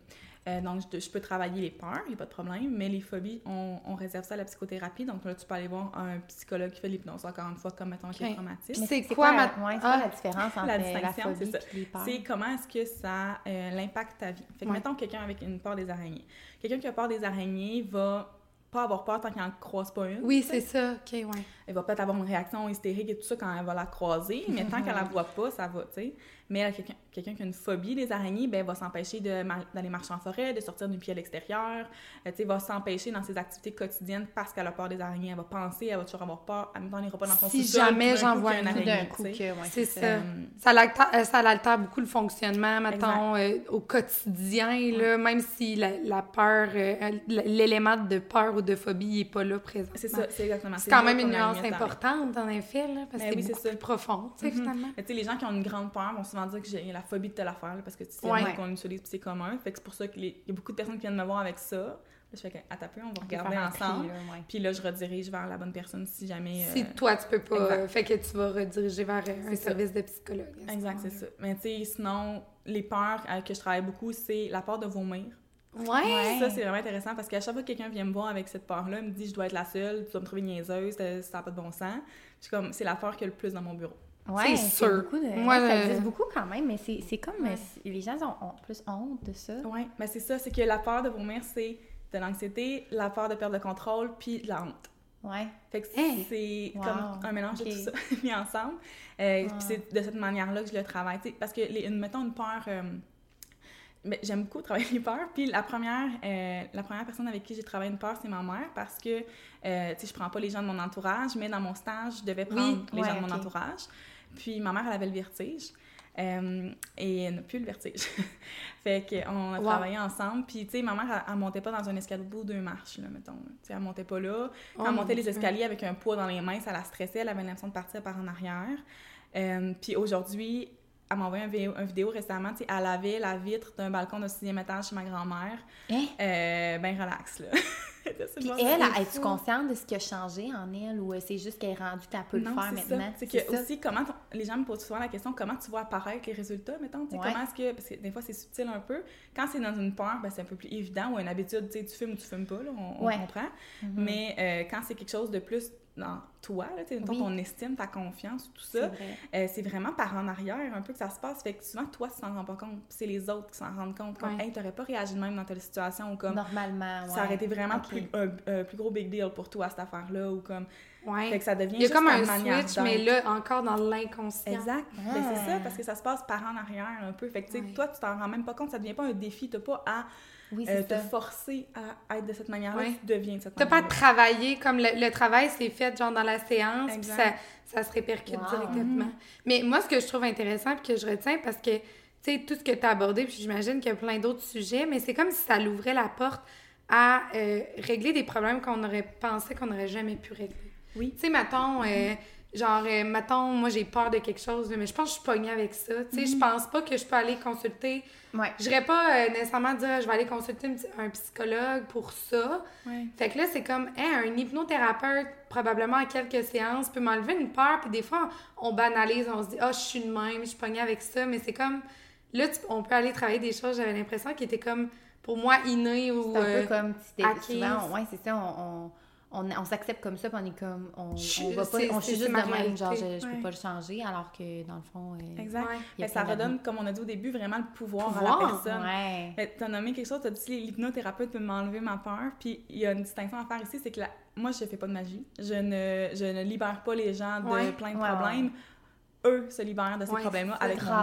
Euh, donc, je, je peux travailler les peurs, il n'y a pas de problème, mais les phobies, on, on réserve ça à la psychothérapie. Donc là, tu peux aller voir un psychologue qui fait de l'hypnose, encore une fois, comme mettons avec les Ok. traumatismes. Mais C'est quoi la, ma- ouais, c'est Ah. quoi la différence entre La la, phobie et les peurs? C'est comment est-ce que ça euh, l'impacte ta vie. Fait que, Ouais. mettons, quelqu'un avec une peur des araignées. Quelqu'un qui a peur des araignées va pas avoir peur tant qu'il n'en croise pas une. Oui, c'est ça. OK, ouais. Elle va peut-être avoir une réaction hystérique et tout ça quand elle va la croiser, mais [laughs] tant qu'elle la voit pas, ça va, tu sais. Mais elle, quelqu'un qui a une phobie des araignées, ben, va s'empêcher d'aller marcher en forêt, de sortir du pied à l'extérieur, euh, tu sais, va s'empêcher dans ses activités quotidiennes parce qu'elle a peur des araignées. Elle va penser, elle va toujours avoir peur. En même temps, elle n'ira pas dans son Si jamais j'en vois une d'un araignée, coup ouais, C'est ça. ça. Euh, Ça l'altère, euh, ça beaucoup le fonctionnement, mettons, euh, au quotidien, là, même si la, la peur, euh, l'élément de peur ou de phobie n'est pas là présent. c'est ça, c'est exactement. C'est quand même une a nuance importante, en effet, là, parce Ben que oui, c'est c'est beaucoup ça. plus profond, sais, Mhm. finalement. Mais tu sais, les gens qui ont une grande peur vont souvent dire que j'ai la phobie de telle affaire, là, parce que tu sais Ouais. qu'on utilise c'est commun. Fait que c'est pour ça qu'il y a beaucoup de personnes qui viennent me voir avec ça. Là, je fais un peu, on va regarder ensemble. là, ouais. Puis là, je redirige vers la bonne personne si jamais. Si euh, toi, tu peux pas, exact. euh, fait que tu vas rediriger vers euh, un ça. service de psychologue. à Exact, c'est ça. Mais tu sais, sinon, les peurs euh, que je travaille beaucoup, c'est la peur de vomir. Ouais! Ouais. Ça, c'est vraiment intéressant parce qu'à chaque fois que quelqu'un vient me voir avec cette peur-là, il me dit je dois être la seule, tu dois me trouver niaiseuse, ça n'a pas de bon sens. Je suis comme, c'est la peur qu'il y a le plus dans mon bureau. Ouais, C'est sûr. beaucoup de... Ouais, ça existe beaucoup quand même, mais c'est comme... Les gens ont, ont plus honte de ça. Oui, mais c'est ça, c'est que la peur de vomir, c'est de l'anxiété, la peur de perdre le contrôle, puis de la honte. Ouais. Fait que Hey! c'est Wow, comme un mélange ok. de tout ça [laughs] mis ensemble. Euh, Wow. Puis c'est de cette manière-là que je le travaille. parce que, les, mettons, une peur... euh, j'aime beaucoup travailler les peurs. Puis la première, euh, la première personne avec qui j'ai travaillé une peur, c'est ma mère parce que, euh, tu sais, je prends pas les gens de mon entourage, mais dans mon stage, je devais prendre les ouais, gens de mon entourage. Puis ma mère, elle avait le vertige. euh, et elle n'a plus le vertige. [laughs] fait qu'on a Wow. travaillé ensemble. Puis, tu sais, ma mère, elle, elle montait pas dans un escabeau deux marches, là, mettons. Tu sais, elle montait pas là. Quand Oh elle mon montait les escaliers avec un poids dans les mains, ça la stressait. Elle avait l'impression de partir par en arrière. Euh, puis aujourd'hui, elle m'a envoyé un vidéo récemment. tu sais, Elle avait la vitre d'un balcon de sixième étage chez ma grand-mère. Hein? Euh, ben relax, là. [laughs] [laughs] Puis elle, es-tu consciente de ce qui a changé en elle ou c'est juste qu'elle est rendue qu'elle peut le Non, faire c'est ça. maintenant? C'est que aussi, comment les gens me posent souvent la question comment tu vois apparaître les résultats, mettons? Ouais. Comment est-ce que. Parce que des fois, c'est subtil un peu. Quand c'est dans une peur, ben, c'est un peu plus évident ou une habitude, tu sais, tu fumes ou tu fumes pas, là, on, comprend. Mhm. Mais euh, quand c'est quelque chose de plus dans toi, là, mettons, Oui. ton estime, ta confiance, tout C'est ça, vrai. euh, c'est vraiment par en arrière un peu que ça se passe. Fait que souvent, toi, tu t'en rends pas compte. C'est les autres qui s'en rendent compte. Comme, Ouais. hey, t'aurais pas réagi de même dans telle situation ou comme. Normalement, ouais. Ça aurait été vraiment Ok. Plus, un, un plus gros big deal pour toi, cette affaire-là, ou comme... Ouais. Fait que ça devient Il y a juste comme un manière switch, mais là, encore dans l'inconscient. Exact. Ah. Ben, c'est ça, parce que ça se passe par en arrière un peu. Fait que, tu sais, Ouais. toi, tu t'en rends même pas compte, ça devient pas un défi. T'as pas à Oui, euh, c'est te ça. forcer à être de cette manière-là, Ouais. tu deviens de cette T'as pas manière-là. travaillé comme le, le travail s'est fait genre dans la séance, puis ça, ça se répercute Wow. directement. Mais moi, ce que je trouve intéressant puis que je retiens, parce que, tu sais, tout ce que tu as abordé, puis j'imagine qu'il y a plein d'autres sujets, mais c'est comme si ça l'ouvrait la porte à euh, régler des problèmes qu'on aurait pensé qu'on n'aurait jamais pu régler. Oui. Tu sais, mettons, euh, genre, euh, mettons, moi j'ai peur de quelque chose, mais je pense que je suis pognée avec ça. Tu sais, je pense pas que je peux aller consulter. Ouais. Je n'irais pas euh, nécessairement dire je vais aller consulter un psychologue pour ça. Ouais. Fait que là, c'est comme, hein, un hypnothérapeute, probablement en quelques séances, peut m'enlever une peur, puis des fois, on banalise, on se dit, ah, je suis de même, je suis pognée avec ça, mais c'est comme, là, tu- on peut aller travailler des choses, j'avais l'impression, qui étaient comme, pour moi, innées ou. C'est un euh, peu comme tu t'es- acquise. souvent, ouais, c'est ça, on, on, on, on s'accepte comme ça, puis on est comme, on, Je- on va pas, on suis juste de même, genre, je, je peux Ouais. pas le changer, alors que dans le fond, euh, Exact. Ouais. que ça redonne, comme on a dit au début, vraiment le pouvoir, Pouvoir, à la personne. Ouais. Mais T'as nommé quelque chose, t'as dit si l'hypnothérapeute peut m'enlever ma peur, puis il y a une distinction à faire ici, c'est que la- moi, je fais pas de magie. Je ne, je ne libère pas les gens de Ouais. plein de Ouais, problèmes. Eux se libèrent de ces Ouais, problèmes-là avec technique.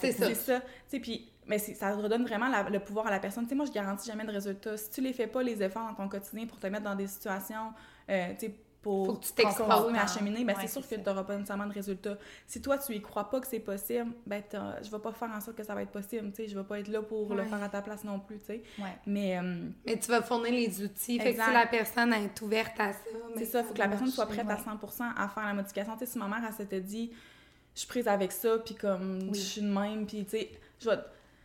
C'est ça. Tu sais, puis mais ça redonne vraiment la- le pouvoir à la personne. Tu sais, moi, je garantis jamais de résultats. Si tu les fais pas, les efforts dans ton quotidien pour te mettre dans des situations, euh, tu sais, pour Faut que tu t'exposes. continuer à cheminer, ben, Ouais, c'est sûr que tu n'auras pas nécessairement de résultats. Si toi, tu y crois pas que c'est possible, ben, je vais pas faire en sorte que ça va être possible. Tu sais, je vais pas être là pour le faire à ta place non plus, tu sais. Ouais. Mais euh, Mais tu vas fournir les outils. Fait que si la personne est ouverte à ça, c'est ça, il faut que la personne soit prête à 100% à faire la modification. Tu sais, si ma mère, elle s'était dit, je suis prise avec ça, puis comme, Oui. je suis de même, puis tu sais, je vais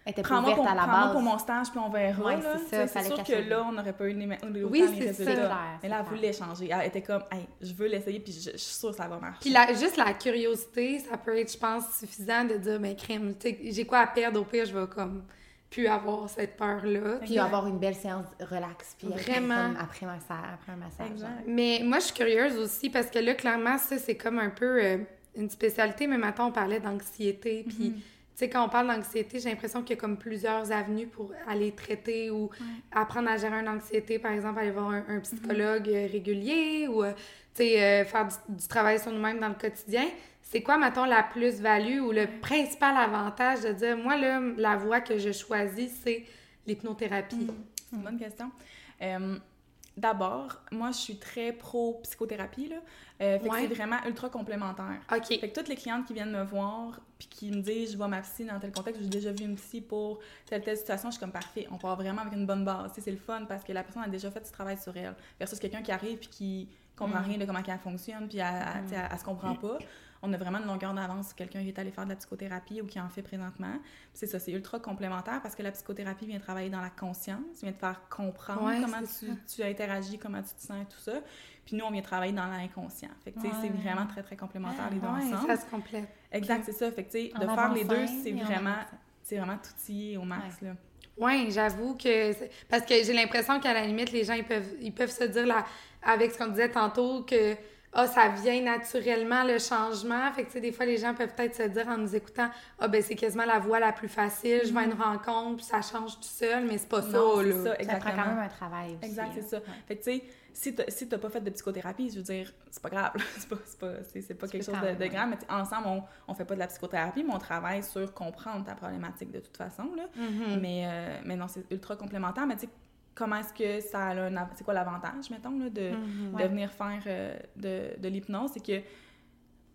était pas Prends-moi ouverte pour, à la prends-moi base. pour mon stage, puis on verra. Ouais, là. c'est sûr que là, on n'aurait pas eu les, mêmes- autant Oui, les c'est résultats. clair, Mais là, elle clair. voulait changer. Elle était comme, hey, je veux l'essayer, puis je, je suis sûre que ça va marcher. Puis la, juste la curiosité, ça peut être, je pense, suffisant de dire, mais crème, tu sais, j'ai quoi à perdre, au pire, je vais comme plus avoir cette peur-là. Puis avoir une belle séance relax. Puis après, Vraiment. comme après, après un massage. Exact. Mais moi, je suis curieuse aussi parce que là, clairement, ça, c'est comme un peu euh, une spécialité. Mais maintenant, on parlait d'anxiété. Puis, tu sais, quand on parle d'anxiété, j'ai l'impression qu'il y a comme plusieurs avenues pour aller traiter ou apprendre à gérer une anxiété. Par exemple, aller voir un, un psychologue euh, régulier ou, euh, tu sais, euh, faire du, du travail sur nous-mêmes dans le quotidien. C'est quoi, mettons, la plus-value ou le principal avantage de dire, moi, là, la voie que je choisis, c'est l'hypnothérapie? C'est une bonne question. Euh, D'abord, moi, je suis très pro-psychothérapie, là. Euh, fait que c'est vraiment ultra complémentaire. OK. Fait que toutes les clientes qui viennent me voir puis qui me disent je vois ma psy dans tel contexte, j'ai déjà vu une psy pour telle telle situation, je suis comme parfait, on part vraiment avec une bonne base. C'est le fun parce que la personne a déjà fait du travail sur elle versus quelqu'un qui arrive puis qui comprend Mm. rien de comment elle fonctionne puis elle, sais, elle- elle se comprend pas. On a vraiment une longueur d'avance quelqu'un qui est allé faire de la psychothérapie ou qui en fait présentement. C'est ça, c'est ultra complémentaire parce que la psychothérapie vient travailler dans la conscience, vient te faire comprendre Ouais, comment tu, tu interagis, comment tu te sens et tout ça. Puis nous, on vient travailler dans l'inconscient. Fait que c'est vraiment très, très complémentaire les deux ensemble. ça se complète. Exact, c'est ça. Fait que, de faire les deux, c'est vraiment, c'est vraiment tout au max, là. Oui, j'avoue que. Parce que j'ai l'impression qu'à la limite, les gens, ils peuvent, ils peuvent se dire, là, avec ce qu'on disait tantôt, que ah, ça vient naturellement le changement. Fait que, tu sais, des fois, les gens peuvent peut-être se dire en nous écoutant, ah, ben, c'est quasiment la voie la plus facile, je vais à une rencontre, puis ça change tout seul, mais c'est pas Mm-hmm. Non, ça, là. ça, Ça prend quand même un travail aussi. Exact, c'est hein. ça. Ouais. Fait que, tu sais, si t'as si t'as pas fait de psychothérapie, je veux dire, c'est pas grave. [laughs] c'est pas, c'est pas, pas quelque chose de, grave. Mais tu sais, ensemble, on, on fait pas de la psychothérapie, mais on travaille sur comprendre ta problématique de toute façon, là. Mhm. mais, euh, mais non, c'est ultra complémentaire. Mais tu sais, comment est-ce que ça a un... C'est quoi l'avantage, mettons, là, de, Mhm. de Ouais. venir faire euh, de, de l'hypnose? C'est que,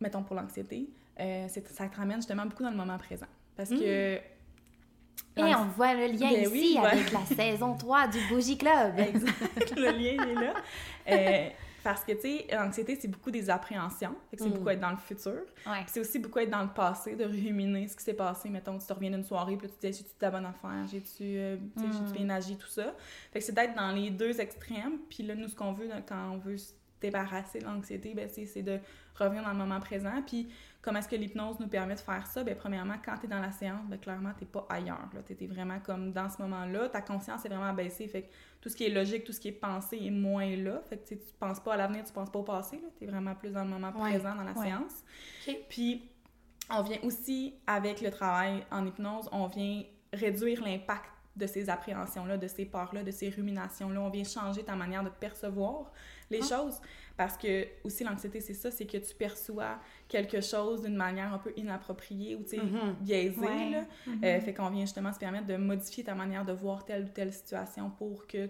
mettons, pour l'anxiété, euh, ça te ramène justement beaucoup dans le moment présent. Parce que... Et on voit le lien Ben ici oui, ouais. avec la saison 3 du Bougie Club. Exact, le lien il est là. [laughs] Parce que, tu sais, l'anxiété, c'est beaucoup des appréhensions. Fait que c'est Mm. beaucoup être dans le futur. Ouais. C'est aussi beaucoup être dans le passé, de ruminer ce qui s'est passé. Mettons, tu te reviens d'une soirée, puis tu te dis, j'ai-tu de la bonne affaire, j'ai-tu euh, Mm. bien agi, tout ça? Fait que c'est d'être dans les deux extrêmes. Puis là, nous, ce qu'on veut quand on veut se débarrasser de l'anxiété, ben, c'est c'est de revenir dans le moment présent. Puis comment est-ce que l'hypnose nous permet de faire ça? Ben, premièrement, quand tu es dans la séance, ben, clairement, tu pas ailleurs. Tu es vraiment comme dans ce moment-là. Ta conscience est vraiment abaissée. Fait que tout ce qui est logique, tout ce qui est pensé est moins là. Fait que tu penses pas à l'avenir, tu penses pas au passé. Tu es vraiment plus dans le moment Ouais. présent dans la Ouais. séance. Puis, on vient aussi, avec le travail en hypnose, on vient réduire l'impact de ces appréhensions-là, de ces peurs-là, de ces ruminations-là. On vient changer ta manière de percevoir les Ah. choses. Parce que, aussi, l'anxiété, c'est ça, c'est que tu perçois quelque chose d'une manière un peu inappropriée ou, tu sais, Mhm. biaisée, Ouais. là. Euh, fait qu'on vient justement se permettre de modifier ta manière de voir telle ou telle situation pour que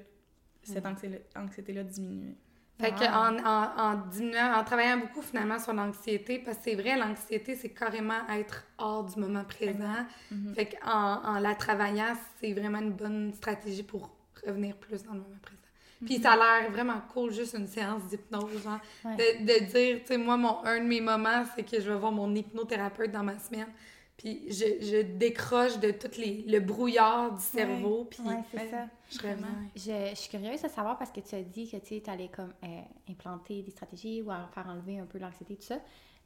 cette anxi- anxiété-là diminue. Fait que Ah. en, en, en diminuant, en travaillant beaucoup finalement sur l'anxiété, parce que c'est vrai, l'anxiété, c'est carrément être hors du moment présent. Mhm. Fait qu'en en la travaillant, c'est vraiment une bonne stratégie pour revenir plus dans le moment présent. Puis ça a l'air vraiment cool, juste une séance d'hypnose, genre, Ouais. de, de dire, tu sais, moi, mon, un de mes moments, c'est que je vais voir mon hypnothérapeute dans ma semaine, puis je, je décroche de tout les, le brouillard du cerveau, puis Ouais, c'est Ouais. ça. je reviens. Je, je suis curieuse de savoir parce que tu as dit que tu allais comme euh, implanter des stratégies ou en faire enlever un peu l'anxiété, tout ça.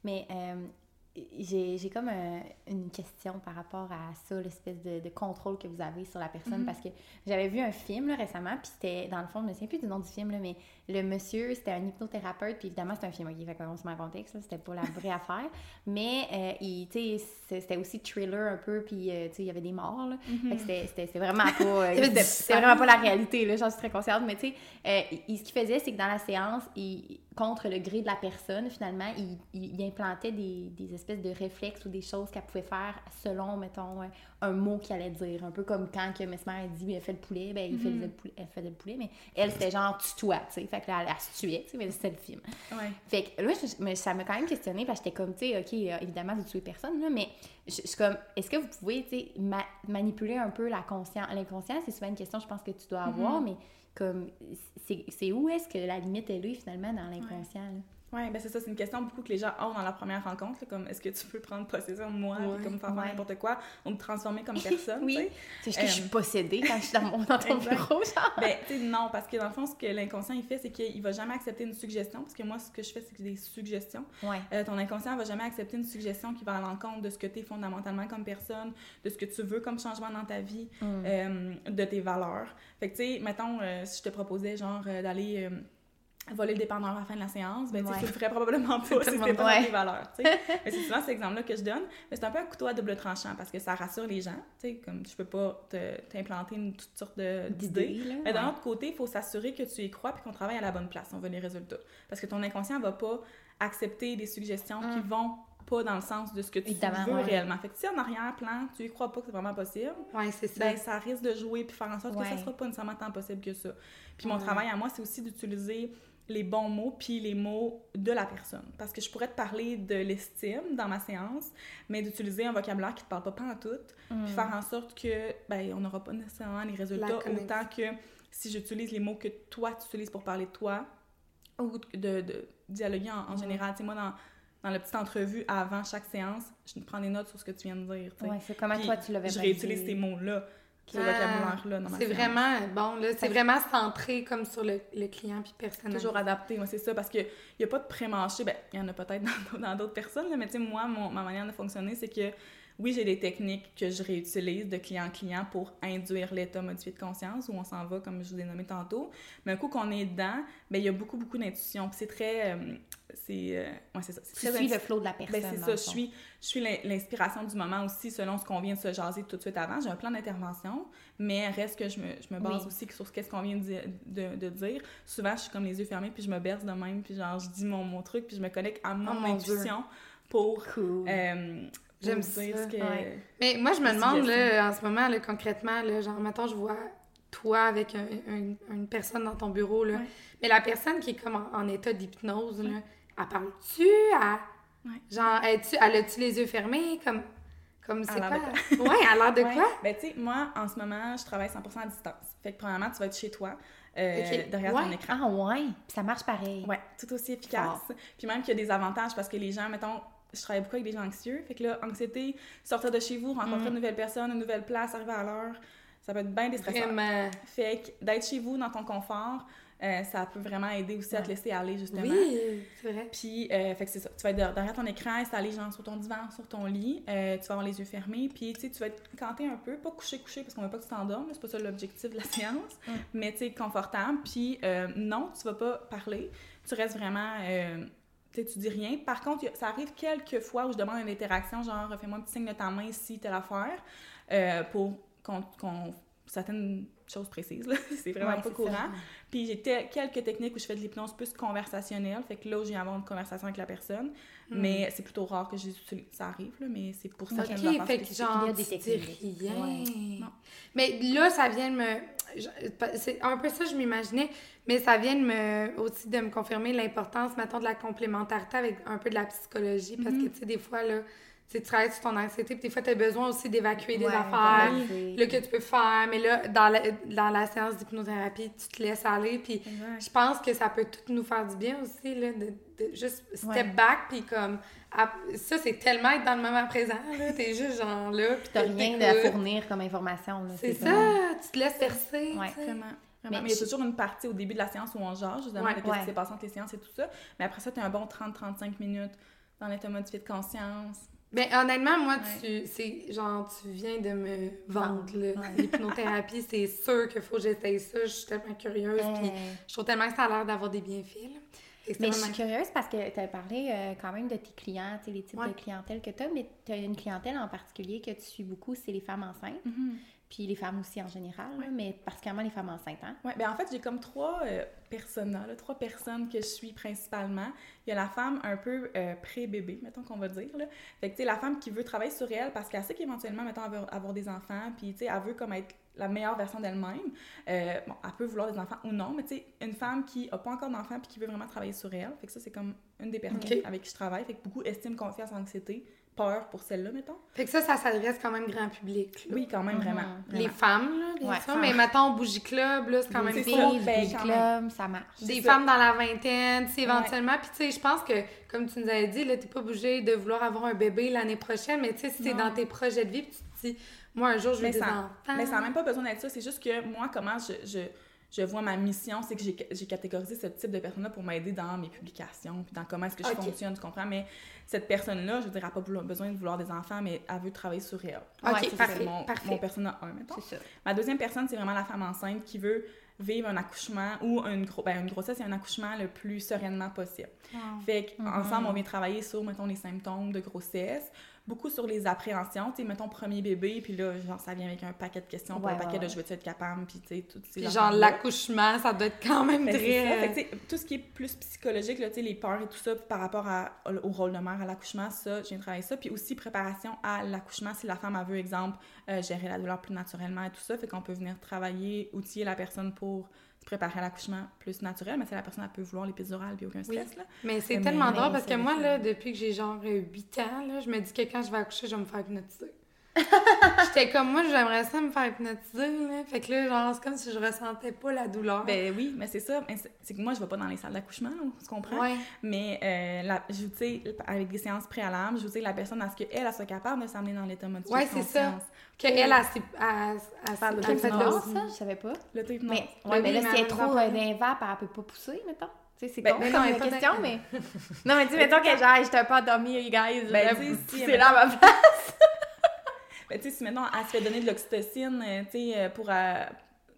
Mais euh, j'ai j'ai comme euh, une question par rapport à ça, l'espèce de, de contrôle que vous avez sur la personne. Mhm. Parce que j'avais vu un film là, récemment, puis c'était, dans le fond, je me souviens plus du nom du film, là, mais le monsieur, c'était un hypnothérapeute, puis évidemment, c'est un film, ok, fait qu'on se met en contexte, c'était pas la vraie [laughs] affaire. Mais, euh, il, tu sais, c'est- c'était aussi thriller un peu, puis, euh, tu sais, il y avait des morts, là. Fait que c'était- c'était c'était vraiment pas... euh, [laughs] c'était- c'était vraiment pas la réalité, là, j'en suis très consciente, mais tu sais, euh, ce qu'il faisait, c'est que dans la séance, il, contre le gré de la personne, finalement, il, il, il implantait des, des espèces de réflexes ou des choses qu'elle pouvait faire selon, mettons, un mot qu'elle allait dire. Un peu comme quand que Mesmer a dit, elle fait le poulet, ben, il faisait le poulet, elle faisait le poulet, mais elle, c'était genre, tu toi, tu sais. Fait que là, elle, se tuait, tu sais, mais c'était le film. Ouais. Fait que là, mais ça m'a quand même questionné parce que j'étais comme, tu sais, OK, euh, évidemment, vous tuez personne, là, mais je suis comme, est-ce que vous pouvez, tu sais, manipuler un peu la conscience? L'inconscient, c'est souvent une question, je pense, que tu dois avoir, mais comme, c'est où est-ce que la limite est là, finalement, dans l'inconscient? Oui, ben c'est ça, c'est une question beaucoup que les gens ont dans leur première rencontre, comme est-ce que tu peux prendre possession de moi, et comme faire n'importe quoi, ou me transformer comme [laughs] personne, oui. Est-ce que je suis euh, possédée quand je suis dans, mon, dans ton [laughs] bureau, genre? Ben, tu sais, non, parce que dans le fond, ce que l'inconscient, il fait, c'est qu'il va jamais accepter une suggestion, parce que moi, ce que je fais, c'est que des suggestions. Ouais. Euh, ton inconscient va jamais accepter une suggestion qui va à l'encontre de ce que tu es fondamentalement comme personne, de ce que tu veux comme changement dans ta vie, mm. euh, de tes valeurs. Fait que, tu sais, mettons, si je te proposais, genre, d'aller voler le dépendant à la fin de la séance, ben, ouais. [laughs] tu le ferais probablement pas si c'était pas dans tes valeurs. mais c'est souvent cet exemple-là que je donne. Mais c'est un peu un couteau à double tranchant parce que ça rassure les gens. Comme tu peux pas t'implanter une toute sorte d'idées. Mais d'un autre côté, il faut s'assurer que tu y crois et qu'on travaille à la bonne place. On veut les résultats. Parce que ton inconscient va pas accepter des suggestions qui mm. vont pas dans le sens de ce que tu veux réellement. Fait que si en arrière-plan, tu y crois pas que c'est vraiment possible, c'est. Ben, ça risque de jouer puis faire en sorte que ça sera pas nécessairement tant possible que ça. Puis mon travail à moi, c'est aussi d'utiliser les bons mots puis les mots de la personne. Parce que je pourrais te parler de l'estime dans ma séance, mais d'utiliser un vocabulaire qui te parle pas pas en tout, puis mm. faire en sorte que ben on n'aura pas nécessairement les résultats autant que si j'utilise les mots que toi tu utilises pour parler de toi ou de, de dialoguer en, mm. général. Tu sais, moi, dans, dans la petite entrevue avant chaque séance, je prends des notes sur ce que tu viens de dire. Oui, c'est comment toi tu l'avais Je réutilise ces mots-là. Ah, c'est vraiment bon là. C'est vraiment centré comme sur le, le client puis personnel. Toujours adapté moi c'est ça parce que il y a pas de pré-marché. Ben il y en a peut-être [laughs] dans d'autres personnes mais tu sais moi ma manière de fonctionner c'est que oui, j'ai des techniques que je réutilise de client en client pour induire l'état modifié de conscience, où on s'en va, comme je vous ai nommé tantôt. Mais un coup qu'on est dedans, ben, il y a beaucoup, beaucoup d'intuition. c'est très... Euh, c'est euh, ouais, ça. Tu suis le flow de la ben, personne. c'est ça. Je suis, je suis l'inspiration du moment aussi, selon ce qu'on vient de se jaser tout de suite avant. J'ai un plan d'intervention, mais reste que je me, je me base aussi sur ce qu'on vient de, de, de, dire. Souvent, je suis comme les yeux fermés, puis je me berce de même, puis genre, je dis mon, mon truc, puis je me connecte à mon, oh intuition pour euh, J'aime ça. Mais moi, je me demande, là, en ce moment, là, concrètement, là, genre, maintenant, je vois toi avec une personne dans ton bureau, là. Mais la personne qui est comme en, état d'hypnose, là, elle parle-tu? Elle... Genre, elle, elle a-tu les yeux fermés? Comme, comme c'est quoi? ouais, à l'air de [laughs] quoi? Ben, tu sais, moi, en ce moment, je travaille 100% à distance. Fait que, premièrement, tu vas être chez toi. Euh, derrière ton écran. Ah ouais, puis ça marche pareil. Ouais, tout aussi efficace. Puis même qu'il y a des avantages parce que les gens, mettons, je travaille beaucoup avec des gens anxieux. Fait que là, anxiété, sortir de chez vous, rencontrer mm. une nouvelle personne, une nouvelle place, arriver à l'heure, ça peut être bien déstressant. Vraiment. Fait que d'être chez vous, dans ton confort, euh, ça peut vraiment aider aussi à te laisser aller, justement. Oui, c'est vrai. Puis, euh, fait que c'est ça. Tu vas être derrière ton écran, installé genre sur ton divan, sur ton lit. Euh, tu vas avoir les yeux fermés. Puis, tu sais, tu vas être canté un peu. Pas couché, couché, parce qu'on veut pas que tu t'endormes. C'est pas ça l'objectif de la [laughs] séance. Mm. Mais, tu sais, confortable. Puis, non, tu vas pas parler. Tu restes vraiment tu dis rien. Par contre, ça arrive quelques fois où je demande une interaction, genre fais-moi un petit signe de ta main si t'as l'affaire, euh, pour qu'on, certaines choses précises. [laughs] c'est vraiment pas courant. Puis j'ai quelques techniques où je fais de l'hypnose plus conversationnelle. Fait que là, j'ai avoir une conversation avec la personne. Hmm. Mais c'est plutôt rare que j'utilise. Ça arrive, là, mais c'est pour ça que je fait que genre, il y a des techniques. Rien. Mais là, ça vient de me... C'est un peu ça je m'imaginais, mais ça vient de me, aussi de me confirmer l'importance, mettons, de la complémentarité avec un peu de la psychologie. Parce que, mm-hmm. tu sais, des fois, là tu travailles sur ton anxiété, puis des fois, tu as besoin aussi d'évacuer des affaires là, que tu peux faire. Mais là, dans la, dans la séance d'hypnothérapie, tu te laisses aller. Puis je pense que ça peut tout nous faire du bien aussi, là, de, de juste step back, puis comme. ça, c'est tellement être dans le moment présent, là. T'es juste genre là. Puis t'as rien à fournir comme information, C'est ça, tu te laisses percer. Ouais, vraiment. Mais, il y a toujours une partie au début de la séance où on jase, justement, avec ce qui s'est passé entre les séances et tout ça. Mais après ça, tu as un bon 30-35 minutes dans l'état modifié de conscience ben, honnêtement, moi, tu, c'est genre, tu viens de me vendre, L'hypnothérapie, [laughs] c'est sûr qu'il faut que j'essaye ça. Je suis tellement curieuse. Puis je trouve tellement que ça a l'air d'avoir des bienfaits, Mais je suis curieuse parce que tu as parlé euh, quand même de tes clients, les types de clientèle que tu as, mais tu as une clientèle en particulier que tu suis beaucoup, c'est les femmes enceintes. Mm-hmm. Puis les femmes aussi en général, là, mais particulièrement les femmes enceintes. Hein? Ouais, ben en fait, j'ai comme trois euh, personas, là, trois personnes que je suis principalement. Il y a la femme un peu euh, pré-bébé, mettons qu'on va dire. Là. Fait que, tu sais, la femme qui veut travailler sur elle parce qu'elle sait qu'éventuellement, mettons, elle veut avoir des enfants, puis, tu sais, elle veut comme être la meilleure version d'elle-même. Euh, bon, elle peut vouloir des enfants ou non, mais tu sais, une femme qui n'a pas encore d'enfants puis qui veut vraiment travailler sur elle. Fait que ça, c'est comme une des personnes avec qui je travaille. Fait que beaucoup estime, confiance, anxiété, peur pour celle-là, mettons. Fait que ça, ça s'adresse quand même grand public. là. Oui, quand même, Mhm. vraiment. Les femmes, là, bien Ouais, sûr, femmes. mais mettons Bougie Club, là, c'est quand même ben, Bougie quand club, ça marche. Des C'est ça. femmes dans la vingtaine, tu sais, éventuellement. Puis, tu sais, je pense que, comme tu nous avais dit, là, t'es pas obligé de vouloir avoir un bébé l'année prochaine, mais tu sais, si t'es Non. dans tes projets de vie, puis tu te dis, moi, un jour, je veux Mais des enfants. Mais ça n'a même pas besoin d'être ça. C'est juste que moi, comment je, je, je vois ma mission, c'est que j'ai catégorisé ce type de personne-là pour m'aider dans mes publications, puis dans comment est-ce que je fonctionne, tu comprends? Mais cette personne-là, je veux dire, elle n'a pas besoin de vouloir des enfants, mais elle veut travailler sur elle. Ok, Ouais, c'est parfait, mon, parfait. mon persona 1, mettons. Ça. Ma deuxième personne, c'est vraiment la femme enceinte qui veut vivre un accouchement ou une, gro ben, une grossesse et un accouchement le plus sereinement possible. Fait qu'ensemble, on vient travailler sur, mettons, les symptômes de grossesse, beaucoup sur les appréhensions, tu sais, mettons, premier bébé, puis là, genre, ça vient avec un paquet de questions, puis un paquet ouais, de je veux-tu être capable, puis tu sais, ces Puis genre, l'accouchement, ça doit être quand même ça. très... Fait sais, tout ce qui est plus psychologique, là, tu sais, les peurs et tout ça, par rapport à- au rôle de mère à l'accouchement, ça, je viens de travailler ça. Puis aussi, préparation à l'accouchement, si la femme a veut, exemple, euh, gérer la douleur plus naturellement et tout ça. Fait qu'on peut venir travailler, outiller la personne pour préparer à l'accouchement plus naturel. Mais si la personne, elle peut vouloir l'épidural puis aucun stress, là. Mais c'est Mais- tellement drôle parce que moi, là, depuis que j'ai genre euh, 8 ans, là, je me dis que quand je vais accoucher, je vais me faire hypnotiser. J'étais comme moi, j'aimerais ça me faire hypnotiser, là. Fait que là, genre, c'est comme si je ressentais pas la douleur. Ben oui, mais c'est ça. C'est que moi, je vais pas dans les salles d'accouchement, tu comprends? ouais. Mais euh, la, je vous dis, avec des séances préalables, je vous dis la personne à ce qu'elle, elle soit capable de s'amener dans l'état modifié Ouais, c'est ça. Qu'elle, elle, elle, fait de ça, je savais pas. L'auto-hypnose. Mais, Mais ouais, mais oui, là, si elle est elle trop euh, d'un vape, elle peut pas pousser, mettons. Sais, c'est Ben, con comme non, question, mais... non, mais [laughs] dis, mettons que genre, j'étais un peu endormie, guys. Ben, sais, c'est là à ma place. Ben, tu sais, si maintenant elle se fait donner de l'oxytocine, euh, tu sais, euh, pour, euh,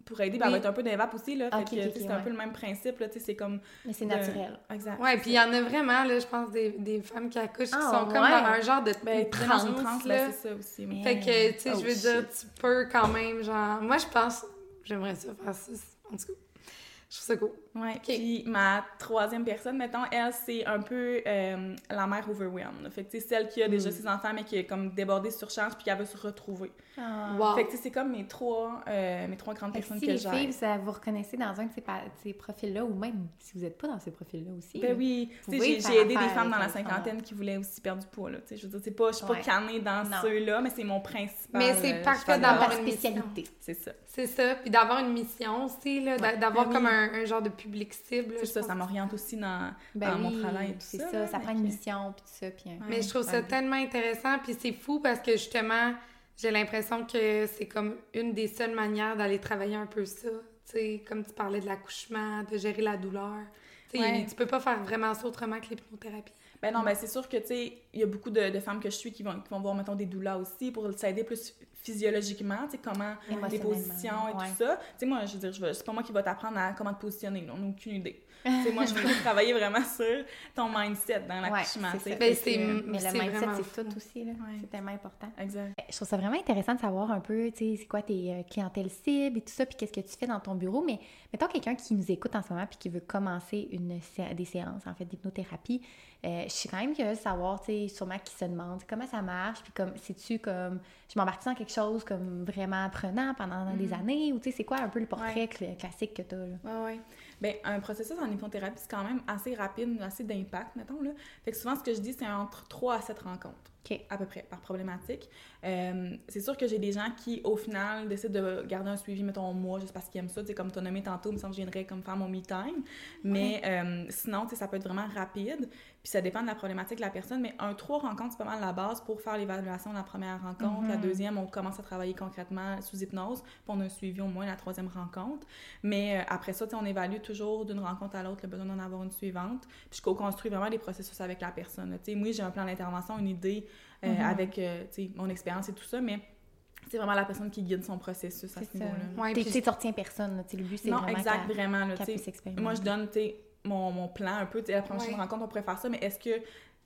pour aider, ben, elle va être un peu d'évape aussi, là. C'est un ouais. peu le même principe, là, tu sais, c'est comme... Mais c'est de- naturel. Exact. Ouais, puis il y en a vraiment, là, je pense, des, des femmes qui accouchent qui Ah, sont comme dans un genre de Ben, une transe, là. c'est ça aussi. mais- Fait que, tu sais, Oh, je veux dire, tu peux quand même, genre... Moi, je pense... J'aimerais ça faire ça, en tout cas. Je trouve ça cool. Ouais, puis ma troisième personne, mettons, elle, c'est un peu euh, la mère overwhelmed. Fait que, tu sais, celle qui a déjà Mm. ses enfants, mais qui est comme débordée sur charge, puis qui veut se retrouver. Ah. Wow. Fait que, tu sais, c'est comme mes trois, euh, mes trois grandes Fait que personnes si que les j'ai. filles, vous reconnaissez dans un de ces, profils-là, ou même si vous n'êtes pas dans ces profils-là aussi. Ben oui, tu sais, j'ai j'ai aidé des femmes dans la cinquantaine qui voulaient aussi perdre du poids, là, tu sais, je veux dire, c'est pas, je suis pas Ouais. canée dans ceux-là, mais c'est mon principal Mais c'est euh, parfait d'avoir une spécialité. C'est ça. C'est ça. Puis d'avoir une mission aussi, là, d'avoir Ben comme un genre de public cible. là, C'est ça, ça m'oriente aussi dans, Ben dans mon travail et tout c'est ça. ça. là, Ça prend une mission, puis tout ça, puis un- Mais je trouve ça tellement intéressant, puis c'est fou parce que justement, j'ai l'impression que c'est comme une des seules manières d'aller travailler un peu ça. Tu sais, comme tu parlais de l'accouchement, de gérer la douleur. Ouais. tu peux pas faire vraiment ça autrement que l'hypnothérapie. Ben non, ben c'est sûr que, tu sais, il y a beaucoup de, de femmes que je suis qui vont, qui vont voir, mettons, des doulas aussi pour s'aider plus physiologiquement, tu sais, comment les positions et ouais. tout ça. Tu sais, moi, je veux dire, c'est pas moi qui va t'apprendre à comment te positionner, on n'a aucune idée. [laughs] tu sais, moi, je vais travailler vraiment sur ton mindset dans l'accouchement, c'est ça. Ben, que- Mais le mindset, vraiment c'est tout aussi, là. Ouais. C'est tellement important. Exact. Je trouve ça vraiment intéressant de savoir un peu, tu sais, c'est quoi tes euh, clientèles cibles et tout ça, puis qu'est-ce que tu fais dans ton bureau. Mais mettons quelqu'un qui nous écoute en ce moment puis qui veut commencer une des séances, en fait, d'hypnothérapie. Euh, je suis quand même curieuse de savoir, tu sais, sûrement qui se demande comment ça marche, puis comme, c'est-tu comme, je m'embarque dans quelque chose comme vraiment prenant pendant des années, ou tu sais, c'est quoi un peu le portrait cl- classique que tu as, là? Ouais, ouais. Ben, un processus en hypnothérapie, c'est quand même assez rapide, assez d'impact, mettons, là. Fait que souvent, ce que je dis, c'est entre 3 à 7 rencontres. À peu près par problématique. Euh, c'est sûr que j'ai des gens qui, au final, décident de garder un suivi, mettons, un mois, juste parce qu'ils aiment ça. Tu sais, comme tu as nommé tantôt, il me semble que je viendrais comme faire mon me-time. Mais euh, sinon, tu sais, ça peut être vraiment rapide. Puis ça dépend de la problématique de la personne. Mais un trois rencontres, c'est pas mal la base pour faire l'évaluation de la première rencontre. La deuxième, on commence à travailler concrètement sous hypnose. Puis on a un suivi au moins la troisième rencontre. Mais euh, après ça, tu sais, on évalue toujours d'une rencontre à l'autre le besoin d'en avoir une suivante. Puis je co-construis vraiment des processus avec la personne. sais, moi, j'ai un plan d'intervention, une idée euh, Mhm. avec euh, tu sais, mon expérience et tout ça, mais c'est vraiment la personne qui guide son processus à C'est ce ça. niveau-là. Ouais, puis tu retiens personne, là. Tu sais, le but, c'est Non, vraiment exact, qu'elle- vraiment. là. Moi, je donne tu sais, mon, mon plan un peu. Tu sais, la prochaine Ouais. rencontre, on pourrait faire ça, mais est-ce que,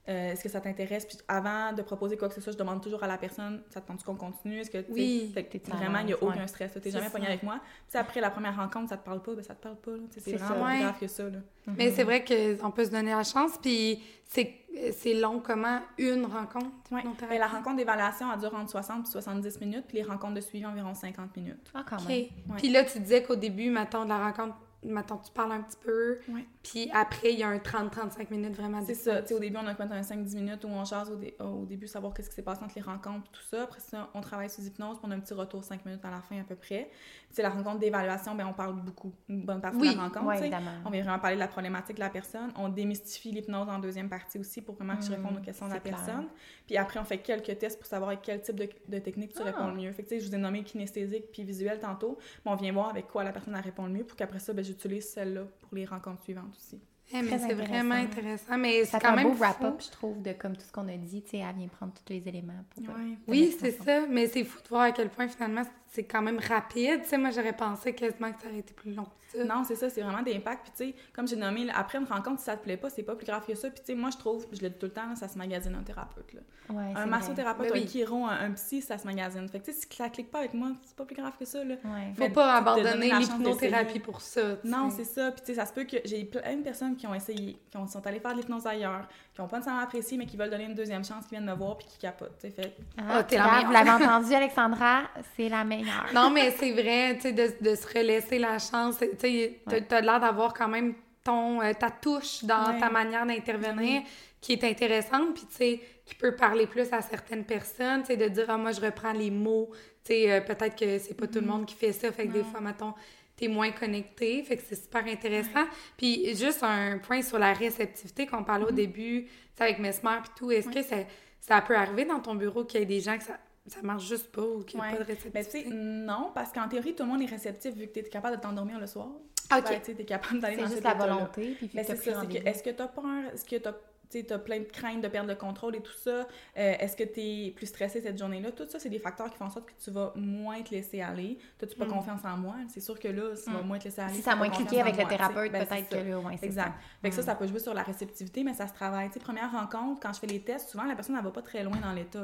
euh, est-ce que ça t'intéresse? Puis avant de proposer quoi que ce soit, je demande toujours à la personne, ça te tente qu'on continue? Est-ce que, tu Oui. vraiment, il n'y a l'aise, ouais. aucun stress. Tu n'es C'est jamais pogné avec moi. Puis après la première rencontre, ça te parle pas, ben ça te parle pas. C'est vraiment ça. plus Ouais. grave que ça. Là. Mais c'est vrai qu'on peut se donner la chance, puis c'est c'est long comment une rencontre? Ouais. Ben, la rencontre d'évaluation, elle dure entre 60 et 70 minutes, puis les rencontres de suivi environ 50 minutes. Ah, quand OK. même. Puis là, tu disais qu'au début, mettons, de la rencontre, mettons, tu parles un petit peu, Ouais. puis après, il y a un 30-35 minutes vraiment C'est ça. Tu sais, au début, on a un 5-10 minutes où on jase au, dé- au début, savoir qu'est-ce qui s'est passé entre les rencontres, tout ça. Après ça, on travaille sous hypnose, puis on a un petit retour 5 minutes à la fin à peu près. C'est la rencontre d'évaluation, ben on parle beaucoup, une bonne partie Oui. de la rencontre. Oui, tu. On vient vraiment parler de la problématique de la personne. On démystifie l'hypnose en deuxième partie aussi pour vraiment que je Mm, réponde aux questions de la clair. personne. Puis après, on fait quelques tests pour savoir avec quel type de, de technique tu Ah. réponds le mieux. Fait que, tu sais, je vous ai nommé kinesthésique puis visuel tantôt. Mais on vient voir avec quoi la personne répond le mieux pour qu'après ça, ben, j'utilise celle-là pour les rencontres suivantes aussi. Eh, mais c'est vraiment intéressant, mais Ça c'est quand un même beau wrap-up, fou. je trouve, de comme tout ce qu'on a dit. Tu sais, elle vient prendre tous les éléments pour. euh, Ouais. Oui, c'est ça, mais c'est fou de voir à quel point finalement c'est quand même rapide. Tu sais, moi j'aurais pensé quasiment que ça aurait été plus long ça. Non, c'est ça, c'est vraiment d'impact. Puis, tu sais, comme j'ai nommé, là, après une rencontre, si ça te plaît pas, c'est pas plus grave que ça. Puis, tu sais, moi, je trouve, je le dis tout le temps, là, ça se magasine un thérapeute. Là. Ouais, c'est Un massothérapeute, Ben un oui. un, un psy, ça se magasine. Fait que, tu sais, si ça clique pas avec moi, c'est pas plus grave que ça. Là. Ouais. Faut Mais pas abandonner l'hypnothérapie pour ça. tu Non, c'est ça. Puis, tu sais, ça se peut que j'ai plein de personnes qui ont essayé, qui ont- sont allées faire de l'hypnose ailleurs, qui ont pas nécessairement apprécié, mais qui veulent donner une deuxième chance, qui viennent me voir, puis qui capotent. tu sais. Fait Ah, Ah, t'es la regarde, meilleure. Vous l'avez entendu, Alexandra, c'est la meilleure. Non, mais c'est vrai, tu sais, de, de se relaisser la chance. Tu sais, t'as- l'air d'avoir quand même ton, euh, ta touche dans Ouais. ta manière d'intervenir qui est intéressante, puis tu sais, qui peut parler plus à certaines personnes, tu sais, de dire, ah, moi, je reprends les mots. Tu sais, euh, peut-être que c'est pas tout le monde qui fait ça, fait que des fois, mettons, t'es moins connecté, fait que c'est super intéressant. Puis juste un point sur la réceptivité qu'on parlait au début, tu sais, avec Mesmer puis tout, est-ce que ça, ça peut arriver dans ton bureau qu'il y ait des gens que ça, ça marche juste pas ou qu'il n'y a Ouais. pas de Ben, tu réceptivité? sais, non, parce qu'en théorie, tout le monde est réceptif vu que tu es capable de t'endormir le soir. OK. Ben, tu sais, t'es capable d'aller C'est dans juste cet la volonté. Puis Mais t'as c'est ça, c'est que rendez-vous. est-ce que t'as peur? Est-ce que t'as tu as plein de craintes de perdre le contrôle et tout ça? Euh, est-ce que tu es plus stressé cette journée-là? Tout ça, c'est des facteurs qui font en sorte que tu vas moins te laisser aller. T'as-tu pas Mm. confiance en moi? C'est sûr que là, tu vas Mm. moins te laisser aller. Si ça a moins cliqué avec le moi, tu thérapeute, Ben, peut-être que ça. là, ouais, c'est Exact. ça. Fait que ça, Mm. ça peut jouer sur la réceptivité, mais ça se travaille. Tu sais, première rencontre, quand je fais les tests, souvent, la personne, elle va pas très loin dans l'état.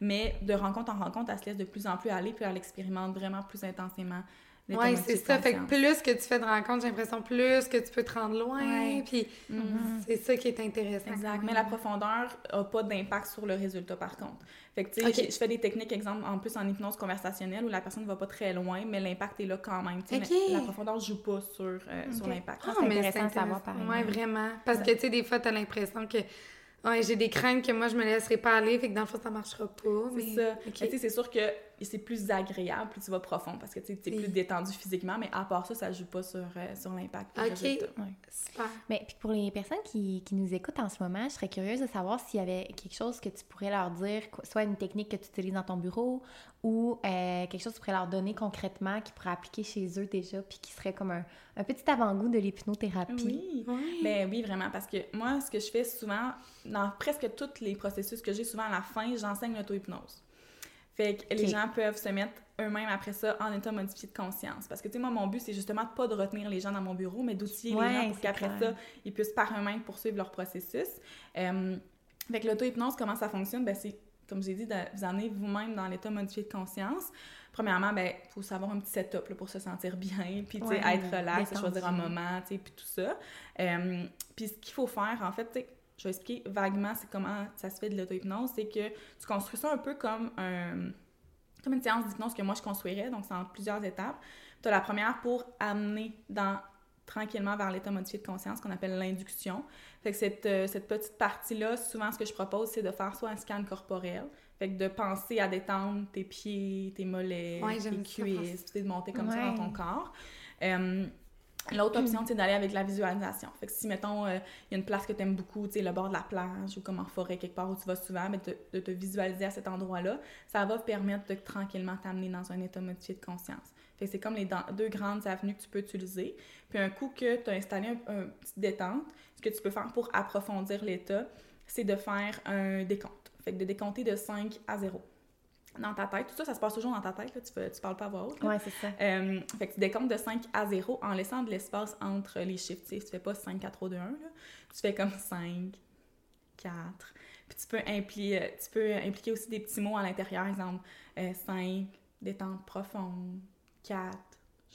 Mais de rencontre en rencontre, elle se laisse de plus en plus aller, puis elle expérimente vraiment plus intensément. Oui, c'est ça. Fait que conscience. plus que tu fais de rencontres, j'ai l'impression plus que tu peux te rendre loin. Ouais. Puis Mhm. c'est ça qui est intéressant. Exact. Mais la profondeur n'a pas d'impact sur le résultat, par contre. Fait que, tu sais, Ok. j'ai- je fais des techniques, exemple, en plus en hypnose conversationnelle, où la personne ne va pas très loin, mais l'impact est là quand même. tu sais, Ok. mais La profondeur ne joue pas sur, euh, sur Ok. l'impact. Ah, Ah, c'est mais intéressant savoir, intéressant. pareil. Ouais, vraiment. Parce que, tu sais, des fois, tu as l'impression que ouais, j'ai des craintes que moi, je me laisserai pas aller, fait que dans le fond, ça marchera pas. C'est ça. Tu sais, c'est sûr que c'est plus agréable, plus tu vas profond, parce que tu es Oui. plus détendu physiquement, mais à part ça, ça joue pas sur, euh, sur l'impact. Ok. Super. Mais puis pour les personnes qui, qui nous écoutent en ce moment, je serais curieuse de savoir s'il y avait quelque chose que tu pourrais leur dire, quoi- soit une technique que tu utilises dans ton bureau ou euh, quelque chose que tu pourrais leur donner concrètement qui pourrait appliquer chez eux déjà, puis qui serait comme un, un petit avant-goût de l'hypnothérapie. Oui. Ouais. Ben oui, vraiment, parce que moi, ce que je fais souvent, dans presque tous les processus que j'ai, souvent à la fin, j'enseigne l'auto-hypnose. Fait que les gens peuvent se mettre eux-mêmes après ça en état modifié de conscience. Parce que, tu sais, moi, mon but, c'est justement pas de retenir les gens dans mon bureau, mais d'outiller Ouais, les gens pour qu'après ça, ils puissent par eux-mêmes poursuivre leur processus. Euh, fait que l'auto-hypnose, comment ça fonctionne? Ben, c'est, comme j'ai dit, de vous emmener vous-même dans l'état modifié de conscience. Premièrement, ben, faut savoir un petit setup là, pour se sentir bien, [laughs] puis, tu sais, Ouais, être relax, détendu. choisir un moment, tu sais, puis tout ça. Euh, puis ce qu'il faut faire, en fait, tu sais, je vais expliquer vaguement c'est comment ça se fait de l'auto-hypnose, c'est que tu construis ça un peu comme un comme une séance d'hypnose que moi je construirais, donc c'est en plusieurs étapes. Tu as la première pour amener dans tranquillement vers l'état modifié de conscience qu'on appelle l'induction. Fait que cette, euh, cette petite partie-là, souvent ce que je propose, c'est de faire soit un scan corporel, fait que de penser à détendre tes pieds, tes mollets, Ouais, tes cuisses, de monter comme ça dans ton corps. Euh, L'autre option, c'est d'aller avec la visualisation. Fait que si, mettons, euh, il y a une place que tu aimes beaucoup, tu sais, le bord de la plage ou comme en forêt, quelque part où tu vas souvent, mais de, de te visualiser à cet endroit-là, ça va permettre de tranquillement t'amener dans un état modifié de conscience. Fait que c'est comme les deux grandes avenues que tu peux utiliser. Puis un coup que tu as installé un, un petit détente, ce que tu peux faire pour approfondir l'état, c'est de faire un décompte. Fait que de décompter de 5 à 0. Dans ta tête. Tout ça, ça se passe toujours dans ta tête, là. Tu, tu parles pas à voix haute. là. Ouais, c'est ça. Euh, fait que tu décomptes de 5 à 0 en laissant de l'espace entre les chiffres. Tu sais, tu fais pas 5, 4, 3, 2, 1. Là. Tu fais comme 5, 4. Puis tu peux, impliquer, tu peux impliquer aussi des petits mots à l'intérieur. Exemple, 5, détente profonde. 4,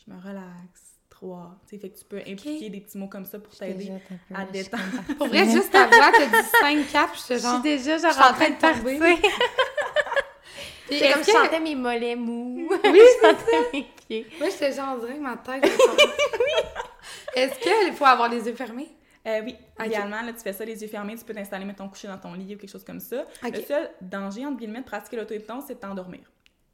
je me relaxe. 3. Tu sais, fait que tu peux impliquer des petits mots comme ça pour t'aider à détendre. Pour vrai, juste ta voix, t'as dit 5 4 puis j'étais Je suis genre. déjà genre je suis en en train de partir. C'est comme est-ce je que- sentais mes mollets mous. Oui, je sentais mes pieds. Moi, j'étais genre, on dirait que ma tête. [laughs] Est-ce qu'il faut avoir les yeux fermés? Euh, oui, Ok. idéalement, là, tu fais ça les yeux fermés, tu peux t'installer, mettons, coucher dans ton lit ou quelque chose comme ça. Le seul danger, entre guillemets, de pratiquer l'auto-hypnose, c'est de t'endormir.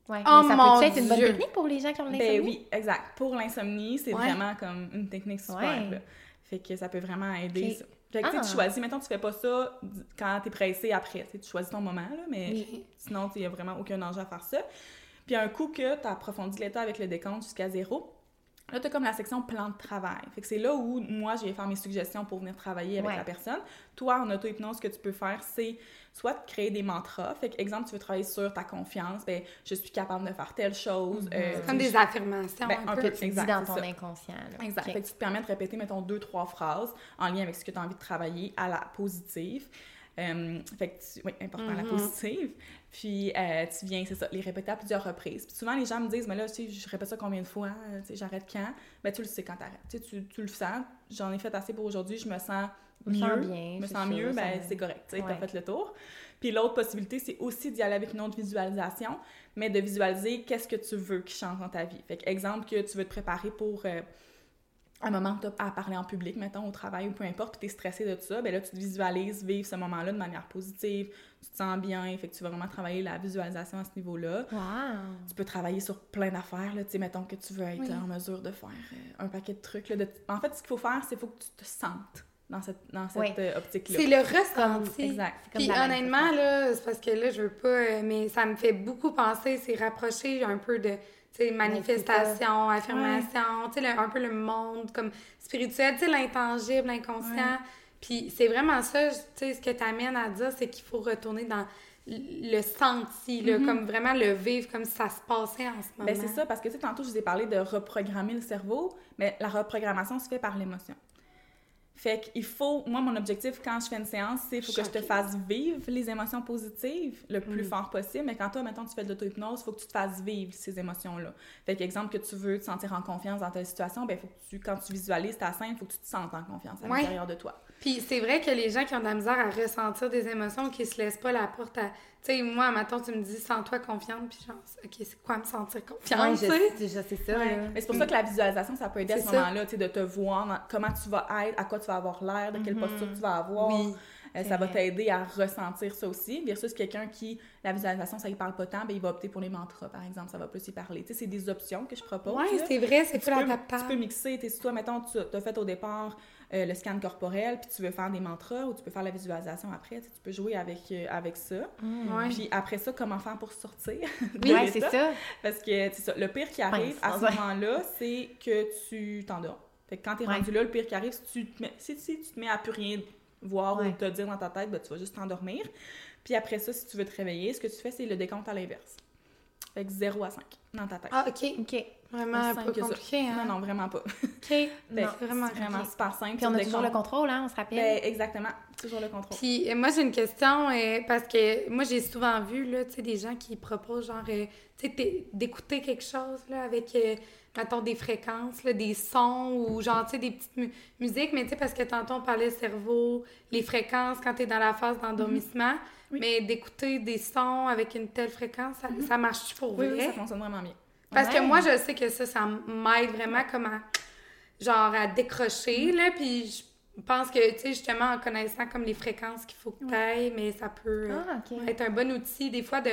Ouais, Oh mais ça mon peut être une bonne Dieu. technique pour les gens qui ont Ben l'insomnie? oui, exact. Pour l'insomnie, c'est Ouais. vraiment comme une technique super. Ouais. Fait que ça peut vraiment aider. Ça. Fait que tu sais, Ah. tu choisis, mettons, tu fais pas ça quand t'es pressé après. Tu choisis ton moment, là, mais Oui. sinon, il y a vraiment aucun danger à faire ça. Puis un coup que tu as approfondi l'état avec le décompte jusqu'à zéro, là, tu as comme la section plan de travail. Fait que c'est là où moi, je vais faire mes suggestions pour venir travailler avec Ouais. la personne. Toi, en auto-hypnose, ce que tu peux faire, c'est soit de créer des mantras. Fait que, exemple, tu veux travailler sur ta confiance, ben, je suis capable de faire telle chose. euh, Comme des affirmations. Ben, un, peu. peu. Tu dis Exact, dans ton ça. inconscient. là. Exact. Fait que tu te permets de répéter, mettons, deux, trois phrases en lien avec ce que tu as envie de travailler à la positive. Euh, fait que, tu, oui, important, la Mhm. positive. Puis, euh, tu viens, c'est ça, les répéter à plusieurs reprises. Puis souvent, les gens me disent, mais là, tu sais, je répète ça combien de fois, Euh, tu sais, j'arrête quand? Ben, tu le sais quand t'arrêtes. Tu sais, tu, tu le sens. J'en ai fait assez pour aujourd'hui, je me sens me sens mieux. bien, Je me sens mieux, ben, c'est correct. Tu sais, Ouais. t'as fait le tour. Puis l'autre possibilité, c'est aussi d'y aller avec une autre visualisation, mais de visualiser qu'est-ce que tu veux qui change dans ta vie. Fait que, exemple, que tu veux te préparer pour euh, un moment où tu as à parler en public, mettons, au travail ou peu importe, puis tu es stressé de tout ça, ben là, tu te visualises vivre ce moment-là de manière positive, tu te sens bien, fait que tu vas vraiment travailler la visualisation à ce niveau-là. Wow! Tu peux travailler sur plein d'affaires, là, tu sais, mettons que tu veux être Oui. en mesure de faire euh, un paquet de trucs. Là, de- En fait, ce qu'il faut faire, c'est faut que tu te sentes dans cette, dans cette Oui. euh, optique-là. C'est le ressenti. Exact. comme Puis honnêtement, là, c'est parce que là, je veux pas, euh, mais ça me fait beaucoup penser, c'est rapprocher un peu de, tu sais, manifestation, affirmation, tu sais, le- un peu le monde comme spirituel, tu sais, l'intangible, l'inconscient. Puis c'est vraiment ça, tu sais, ce que tu amènes à dire, c'est qu'il faut retourner dans le senti, là, comme vraiment le vivre comme si ça se passait en ce moment. Ben, c'est ça, parce que tu sais, tantôt, je vous ai parlé de reprogrammer le cerveau, mais la reprogrammation se fait par l'émotion. Fait qu'il faut, moi, mon objectif quand je fais une séance, c'est faut que je te fasse vivre les émotions positives le plus Mm. fort possible. Mais quand toi, maintenant, tu fais de l'auto-hypnose, il faut que tu te fasses vivre ces émotions-là. Fait qu'exemple, que tu veux te sentir en confiance dans telle situation, ben, faut que tu, quand tu visualises ta scène, il faut que tu te sentes en confiance à Ouais. l'intérieur de toi. Puis c'est vrai que les gens qui ont de la misère à ressentir des émotions, qui se laissent pas la porte à. Tu sais, moi, maintenant, tu me dis, sens-toi confiante, puis genre, OK, c'est quoi me sentir confiante, tu sais? déjà, c'est ça. Ouais. Mais c'est pour ça que la visualisation, ça peut aider à ce moment-là, tu sais, de te voir, comment tu vas être, à quoi tu vas avoir l'air, de quelle posture tu vas avoir. Oui. Euh, ça va t'aider à ressentir ça aussi. Versus quelqu'un qui, la visualisation, ça ne parle pas tant, ben, il va opter pour les mantras, par exemple. Ça va plus y parler. Tu sais, c'est des options que je propose. Ouais, là. c'est vrai, c'est plus peux, adaptable. tu peux mixer. Tu sais, si toi, mettons, tu as fait au départ euh, le scan corporel, puis tu veux faire des mantras ou tu peux faire la visualisation après, tu peux jouer avec, euh, avec ça. Ouais. Puis après ça, comment faire pour sortir? [laughs] Oui, ouais, c'est ça. Parce que, c'est ça, le pire qui arrive à ce Ouais. moment-là, c'est que tu t'endors. Fait que quand t'es Ouais. rendu là, le pire qui arrive, si tu te mets, si, si tu te mets à plus rien voir Ouais. ou te dire dans ta tête, ben, tu vas juste t'endormir. Puis après ça, si tu veux te réveiller, ce que tu fais, c'est le décompte à l'inverse. Fait que 0 à 5 dans ta tête. Ah, OK. OK. Vraiment pas compliqué, hein? Non, non, vraiment pas. OK. Fait [laughs] Non, vraiment, c'est vraiment compliqué. super simple. Puis on tu a toujours le contrôle, hein, on se rappelle. Ben, exactement. Toujours le contrôle. Puis euh, moi, j'ai une question, euh, parce que moi, j'ai souvent vu, là, tu sais, des gens qui proposent, genre, euh, tu sais, d'écouter quelque chose, là, avec, euh, mettons, des fréquences, là, des sons, ou genre, tu sais, des petites mu- musiques, mais tu sais, parce que tantôt, on parlait cerveau, les fréquences quand t'es dans la phase d'endormissement. Oui. mais d'écouter des sons avec une telle fréquence, ça, ça marche pour. Oui, vrai? oui, ça fonctionne vraiment bien. Parce que moi, je sais que ça, ça m'aide vraiment comme à, genre, à décrocher, là, puis je pense que, tu sais, justement, en connaissant comme les fréquences qu'il faut que tu ailles, mais ça peut Ah, être un bon outil, des fois, de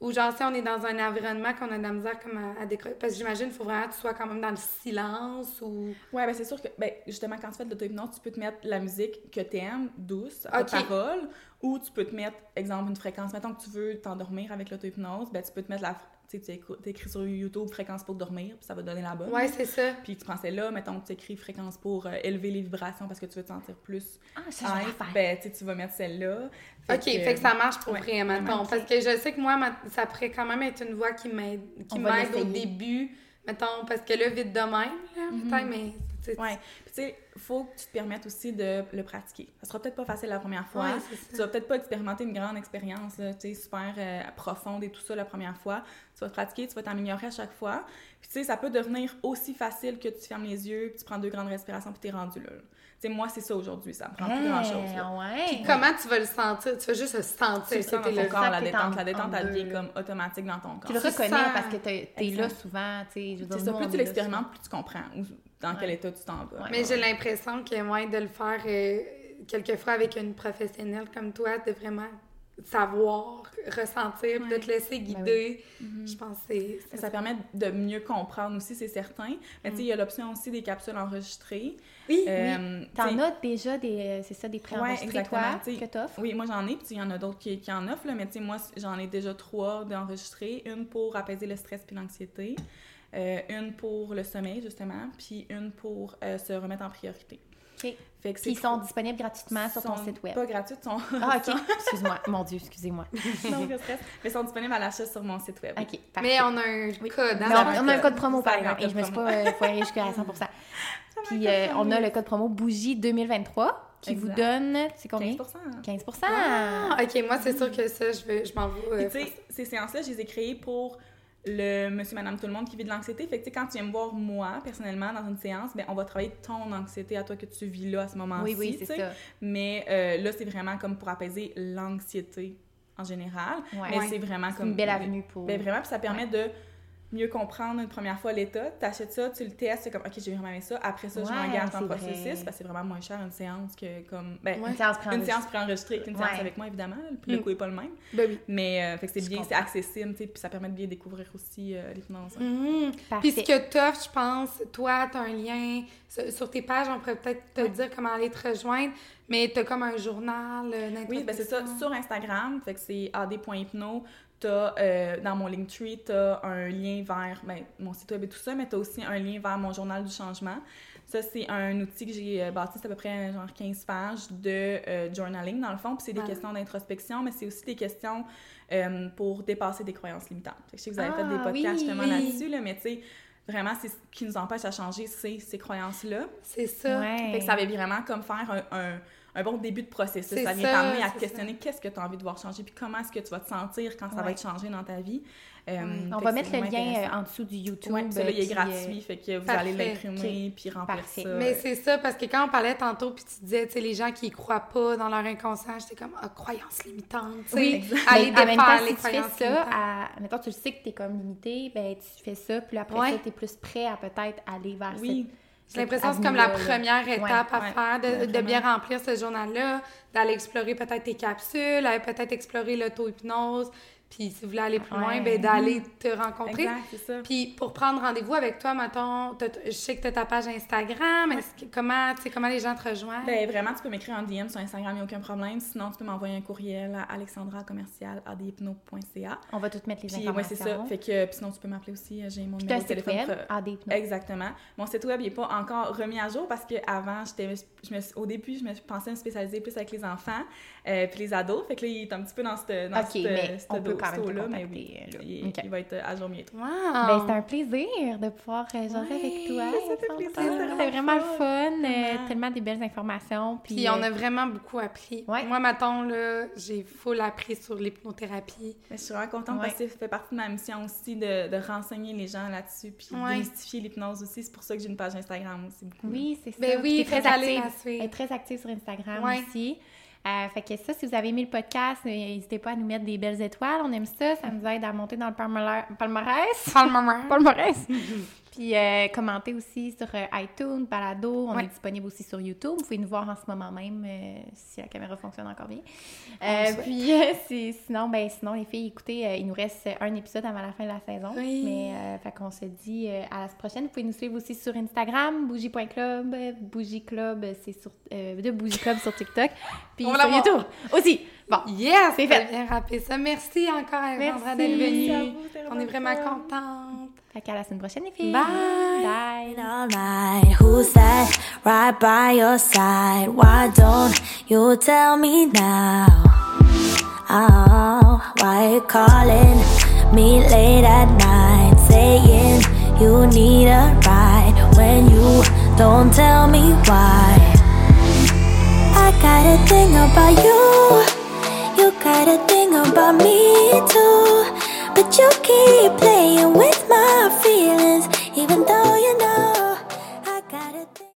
ou genre, si on est dans un environnement qu'on a de la misère comme à, à décrocher, parce que j'imagine qu'il faut vraiment que tu sois quand même dans le silence ou... Ouais, ben c'est sûr que, ben, justement, quand tu fais de l'auto-hypnose, tu peux te mettre la musique que tu aimes, douce, à Ok. parole, ou tu peux te mettre, exemple, une fréquence. Mettons que tu veux t'endormir avec l'auto-hypnose, ben tu peux te mettre la, Tu écris sur YouTube fréquence pour dormir, puis ça va donner la bonne. Ouais, c'est ça. Puis tu prends celle-là, mettons que tu écris fréquence pour euh, élever les vibrations parce que tu veux te sentir plus Ah, ça, ben, tu vas mettre celle-là. OK, fait que ça marche pour ouais, vrai, mettons. vraiment. Parce que je sais que moi, ma- ça pourrait quand même être une voix qui m'aide au début, mettons, parce que là, vite de même, là, Mhm. peut-être, mais... tu sais, Ouais. Puis tu sais, faut que tu te permettes aussi de le pratiquer. Ça sera peut-être pas facile la première fois. Ouais, tu vas peut-être pas expérimenter une grande expérience, là, tu sais, super euh, profonde et tout ça la première fois. Tu vas te pratiquer, tu vas t'améliorer à chaque fois. Puis tu sais, ça peut devenir aussi facile que tu fermes les yeux, puis tu prends deux grandes respirations, puis t'es rendu là. là. Tu sais, moi, c'est ça aujourd'hui. Ça me prend plus grand-chose. là. ouais. Puis comment tu vas le sentir? Tu vas juste le Tu sentir le sens dans ton corps, la détente. en- La détente, en elle devient comme automatique dans ton corps. Tu le Tu reconnais parce que t'es es là souvent, tu sais. je veux dire, C'est ça, nous, plus tu l'expérimentes, plus tu comprends dans quel état tu t'en vas. Ouais. Mais j'ai l'impression que, ouais, de le faire euh, quelquefois avec une professionnelle comme toi, de vraiment savoir, ressentir, de te laisser guider, je pense que c'est... Mais Ça permet de mieux comprendre aussi, c'est certain. Mais tu sais, il y a l'option aussi des capsules enregistrées. Oui, Euh, tu T'en as déjà des, euh, c'est ça, des préenregistrés, toi, que t'offres? Oui, moi j'en ai, puis il y en a d'autres qui, qui en offrent, là, mais tu sais, moi j'en ai déjà trois d'enregistrées. Une pour apaiser le stress puis l'anxiété, euh, une pour le sommeil, justement, puis une pour euh, se remettre en priorité. OK. Fait que Qui c'est sont disponibles gratuitement sur ton site web. Pas gratuites, sont. Ah, [laughs] OK. Excuse-moi. Mon Dieu, excusez-moi. [laughs] non, pas stress, mais sont disponibles à l'achat sur mon site web. OK, parfait. Mais on a un code, hein? On, on a un code promo, par exemple, et je me suis pas euh, foirée jusqu'à [laughs] 100 Puis euh, on a le code promo Bougie 2023 qui vous donne, c'est combien? 15 15 Ah, OK, moi, c'est sûr que ça, je, vais, je m'en vais... euh, tu sais, ces séances-là, je les ai créées pour le monsieur, madame, tout le monde qui vit de l'anxiété. Fait que, quand tu viens me voir, moi, personnellement, dans une séance, ben, on va travailler ton anxiété à toi que tu vis là, à ce moment-ci. Oui, oui, c'est ça. Mais euh, là, c'est vraiment comme pour apaiser l'anxiété en général. Ouais. Mais Ouais. c'est vraiment comme... une belle avenue pour... Ben, vraiment, puis ça permet de mieux comprendre une première fois l'état. Tu achètes ça, tu le testes, c'est comme, OK, j'ai vraiment aimé ça. Après ça, je Ouais, m'engage dans le processus vrai. parce que c'est vraiment moins cher une séance que comme... Ben, Une séance une préenregistrée. séance préenregistrée qu'une séance Ouais. avec moi, évidemment. Le Mm. coût n'est pas le même. Ben oui. Mais euh, fait que c'est bien, c'est accessible, tu sais, puis ça permet de bien découvrir aussi euh, hein. Mhm. Parfait. Puis ce que t'offres, je pense, toi, t'as un lien sur, tes pages, on pourrait peut-être te dire comment aller te rejoindre, mais t'as comme un journal euh, Oui, ben c'est ça. Sur Instagram, fait que c'est ad.hypno. T'as, euh, dans mon Linktree, t'as un lien vers ben, mon site web et tout ça, mais t'as aussi un lien vers mon journal du changement. Ça, c'est un outil que j'ai euh, bâti, c'est à peu près genre 15 pages de euh, journaling, dans le fond. Puis c'est des questions d'introspection, mais c'est aussi des questions euh, pour dépasser des croyances limitantes. Fait que je sais que vous avez fait Ah, des podcasts oui, justement oui. là-dessus, là, mais tu sais, vraiment, c'est ce qui nous empêche à changer, c'est ces croyances-là. C'est ça. Ouais. Fait que ça va vraiment comme faire un, un, un bon début de processus. Ça vient t'amener à te questionner qu'est-ce que tu as envie de voir changer, puis comment est-ce que tu vas te sentir quand ça Ouais. va être changé dans ta vie. Euh, On va mettre le lien euh, en dessous du YouTube. Ouais, puis celui-là, il est euh, gratuit, fait que vous Parfait. allez l'imprimer puis remplir Parfait. ça. Mais c'est ça, parce que quand on parlait tantôt, puis tu disais, tu sais, les gens qui y croient pas dans leur inconscient, j'étais comme, ah, tu sais. Oui, aller Mais en même temps, si tu fais ça, à... mettons, tu le sais que tu es comme limité, ben tu fais ça, puis après Ouais. ça, tu es plus prêt à peut-être aller vers Oui. J'ai l'impression que c'est comme la première étape à Ouais, faire, de, de bien remplir ce journal-là, d'aller explorer peut-être tes capsules, peut-être explorer l'auto-hypnose, puis si vous voulez aller plus loin, Ouais. ben d'aller te rencontrer. Exact, c'est ça. Puis pour prendre rendez-vous avec toi, mettons, je sais que tu as ta page Instagram, est-ce que- comment, tu sais, comment les gens te rejoignent? Ben, vraiment, tu peux m'écrire en DM sur Instagram, il n'y a aucun problème. Sinon, tu peux m'envoyer un courriel à alexandra-adhypno.ca. On va tout mettre les Puis, ouais, informations. c'est ça. Fait que, puis sinon, tu peux m'appeler aussi. euh, J'ai mon numéro de téléphone. web. Exactement. Mon site web n'est pas encore remis à jour parce qu'avant, j'étais, je me, suis- au début, je me pensais me spécialiser plus avec les enfants euh, puis les ados. Fait que là, il est un petit peu dans cette dans Ok, cette- mais cette on peut là mais contacter, oui, là. il, il va être à jour bientôt. Wow! Ben, c'était un plaisir de pouvoir euh, jaser Ouais, avec toi. ça fait Alexandra. plaisir, C'était c'était vraiment le fun. fun, euh, Vraiment. tellement des belles informations. Puis, Puis on euh, a vraiment beaucoup appris. Ouais. Moi, là, j'ai full appris sur l'hypnothérapie. Je suis vraiment contente parce que ça fait partie de ma mission aussi de, de renseigner les gens là-dessus puis Ouais. démystifier l'hypnose aussi. C'est pour ça que j'ai une page Instagram aussi beaucoup. Oui, c'est ça. Ben oui, très aller active. très active sur Instagram Ouais. aussi. Euh, fait que ça, si vous avez aimé le podcast, euh, n'hésitez pas à nous mettre des belles étoiles. On aime ça. Ça nous aide à monter dans le palmara- palmarès. Palmarès. Palmarès. [laughs] Puis euh, commentez aussi sur euh, iTunes, Balado. On Ouais. est disponible aussi sur YouTube. Vous pouvez nous voir en ce moment même euh, si la caméra fonctionne encore bien. Euh, puis [laughs] sinon, ben, sinon, les filles, écoutez, il nous reste un épisode avant la fin de la saison. Oui. Mais fait qu'on se dit à la prochaine. Vous pouvez nous suivre aussi sur Instagram, bougie.club, bougie club, c'est sur de bougie club sur TikTok. [laughs] Puis On sur. YouTube aussi. Bon, yes! C'est fait. bien rappelé ça. Merci encore, Alexandra, Merci. d'être venue. À On est vraiment contente. Fait qu'à la semaine prochaine, les filles. Bye. Bye. all night. Who's that right by your side? Why don't you tell me now? Oh, why you calling me late at night, saying you need a ride when you don't tell me why? I got a thing about you, you got a thing about me too. But you keep playing with my feelings, even though you know.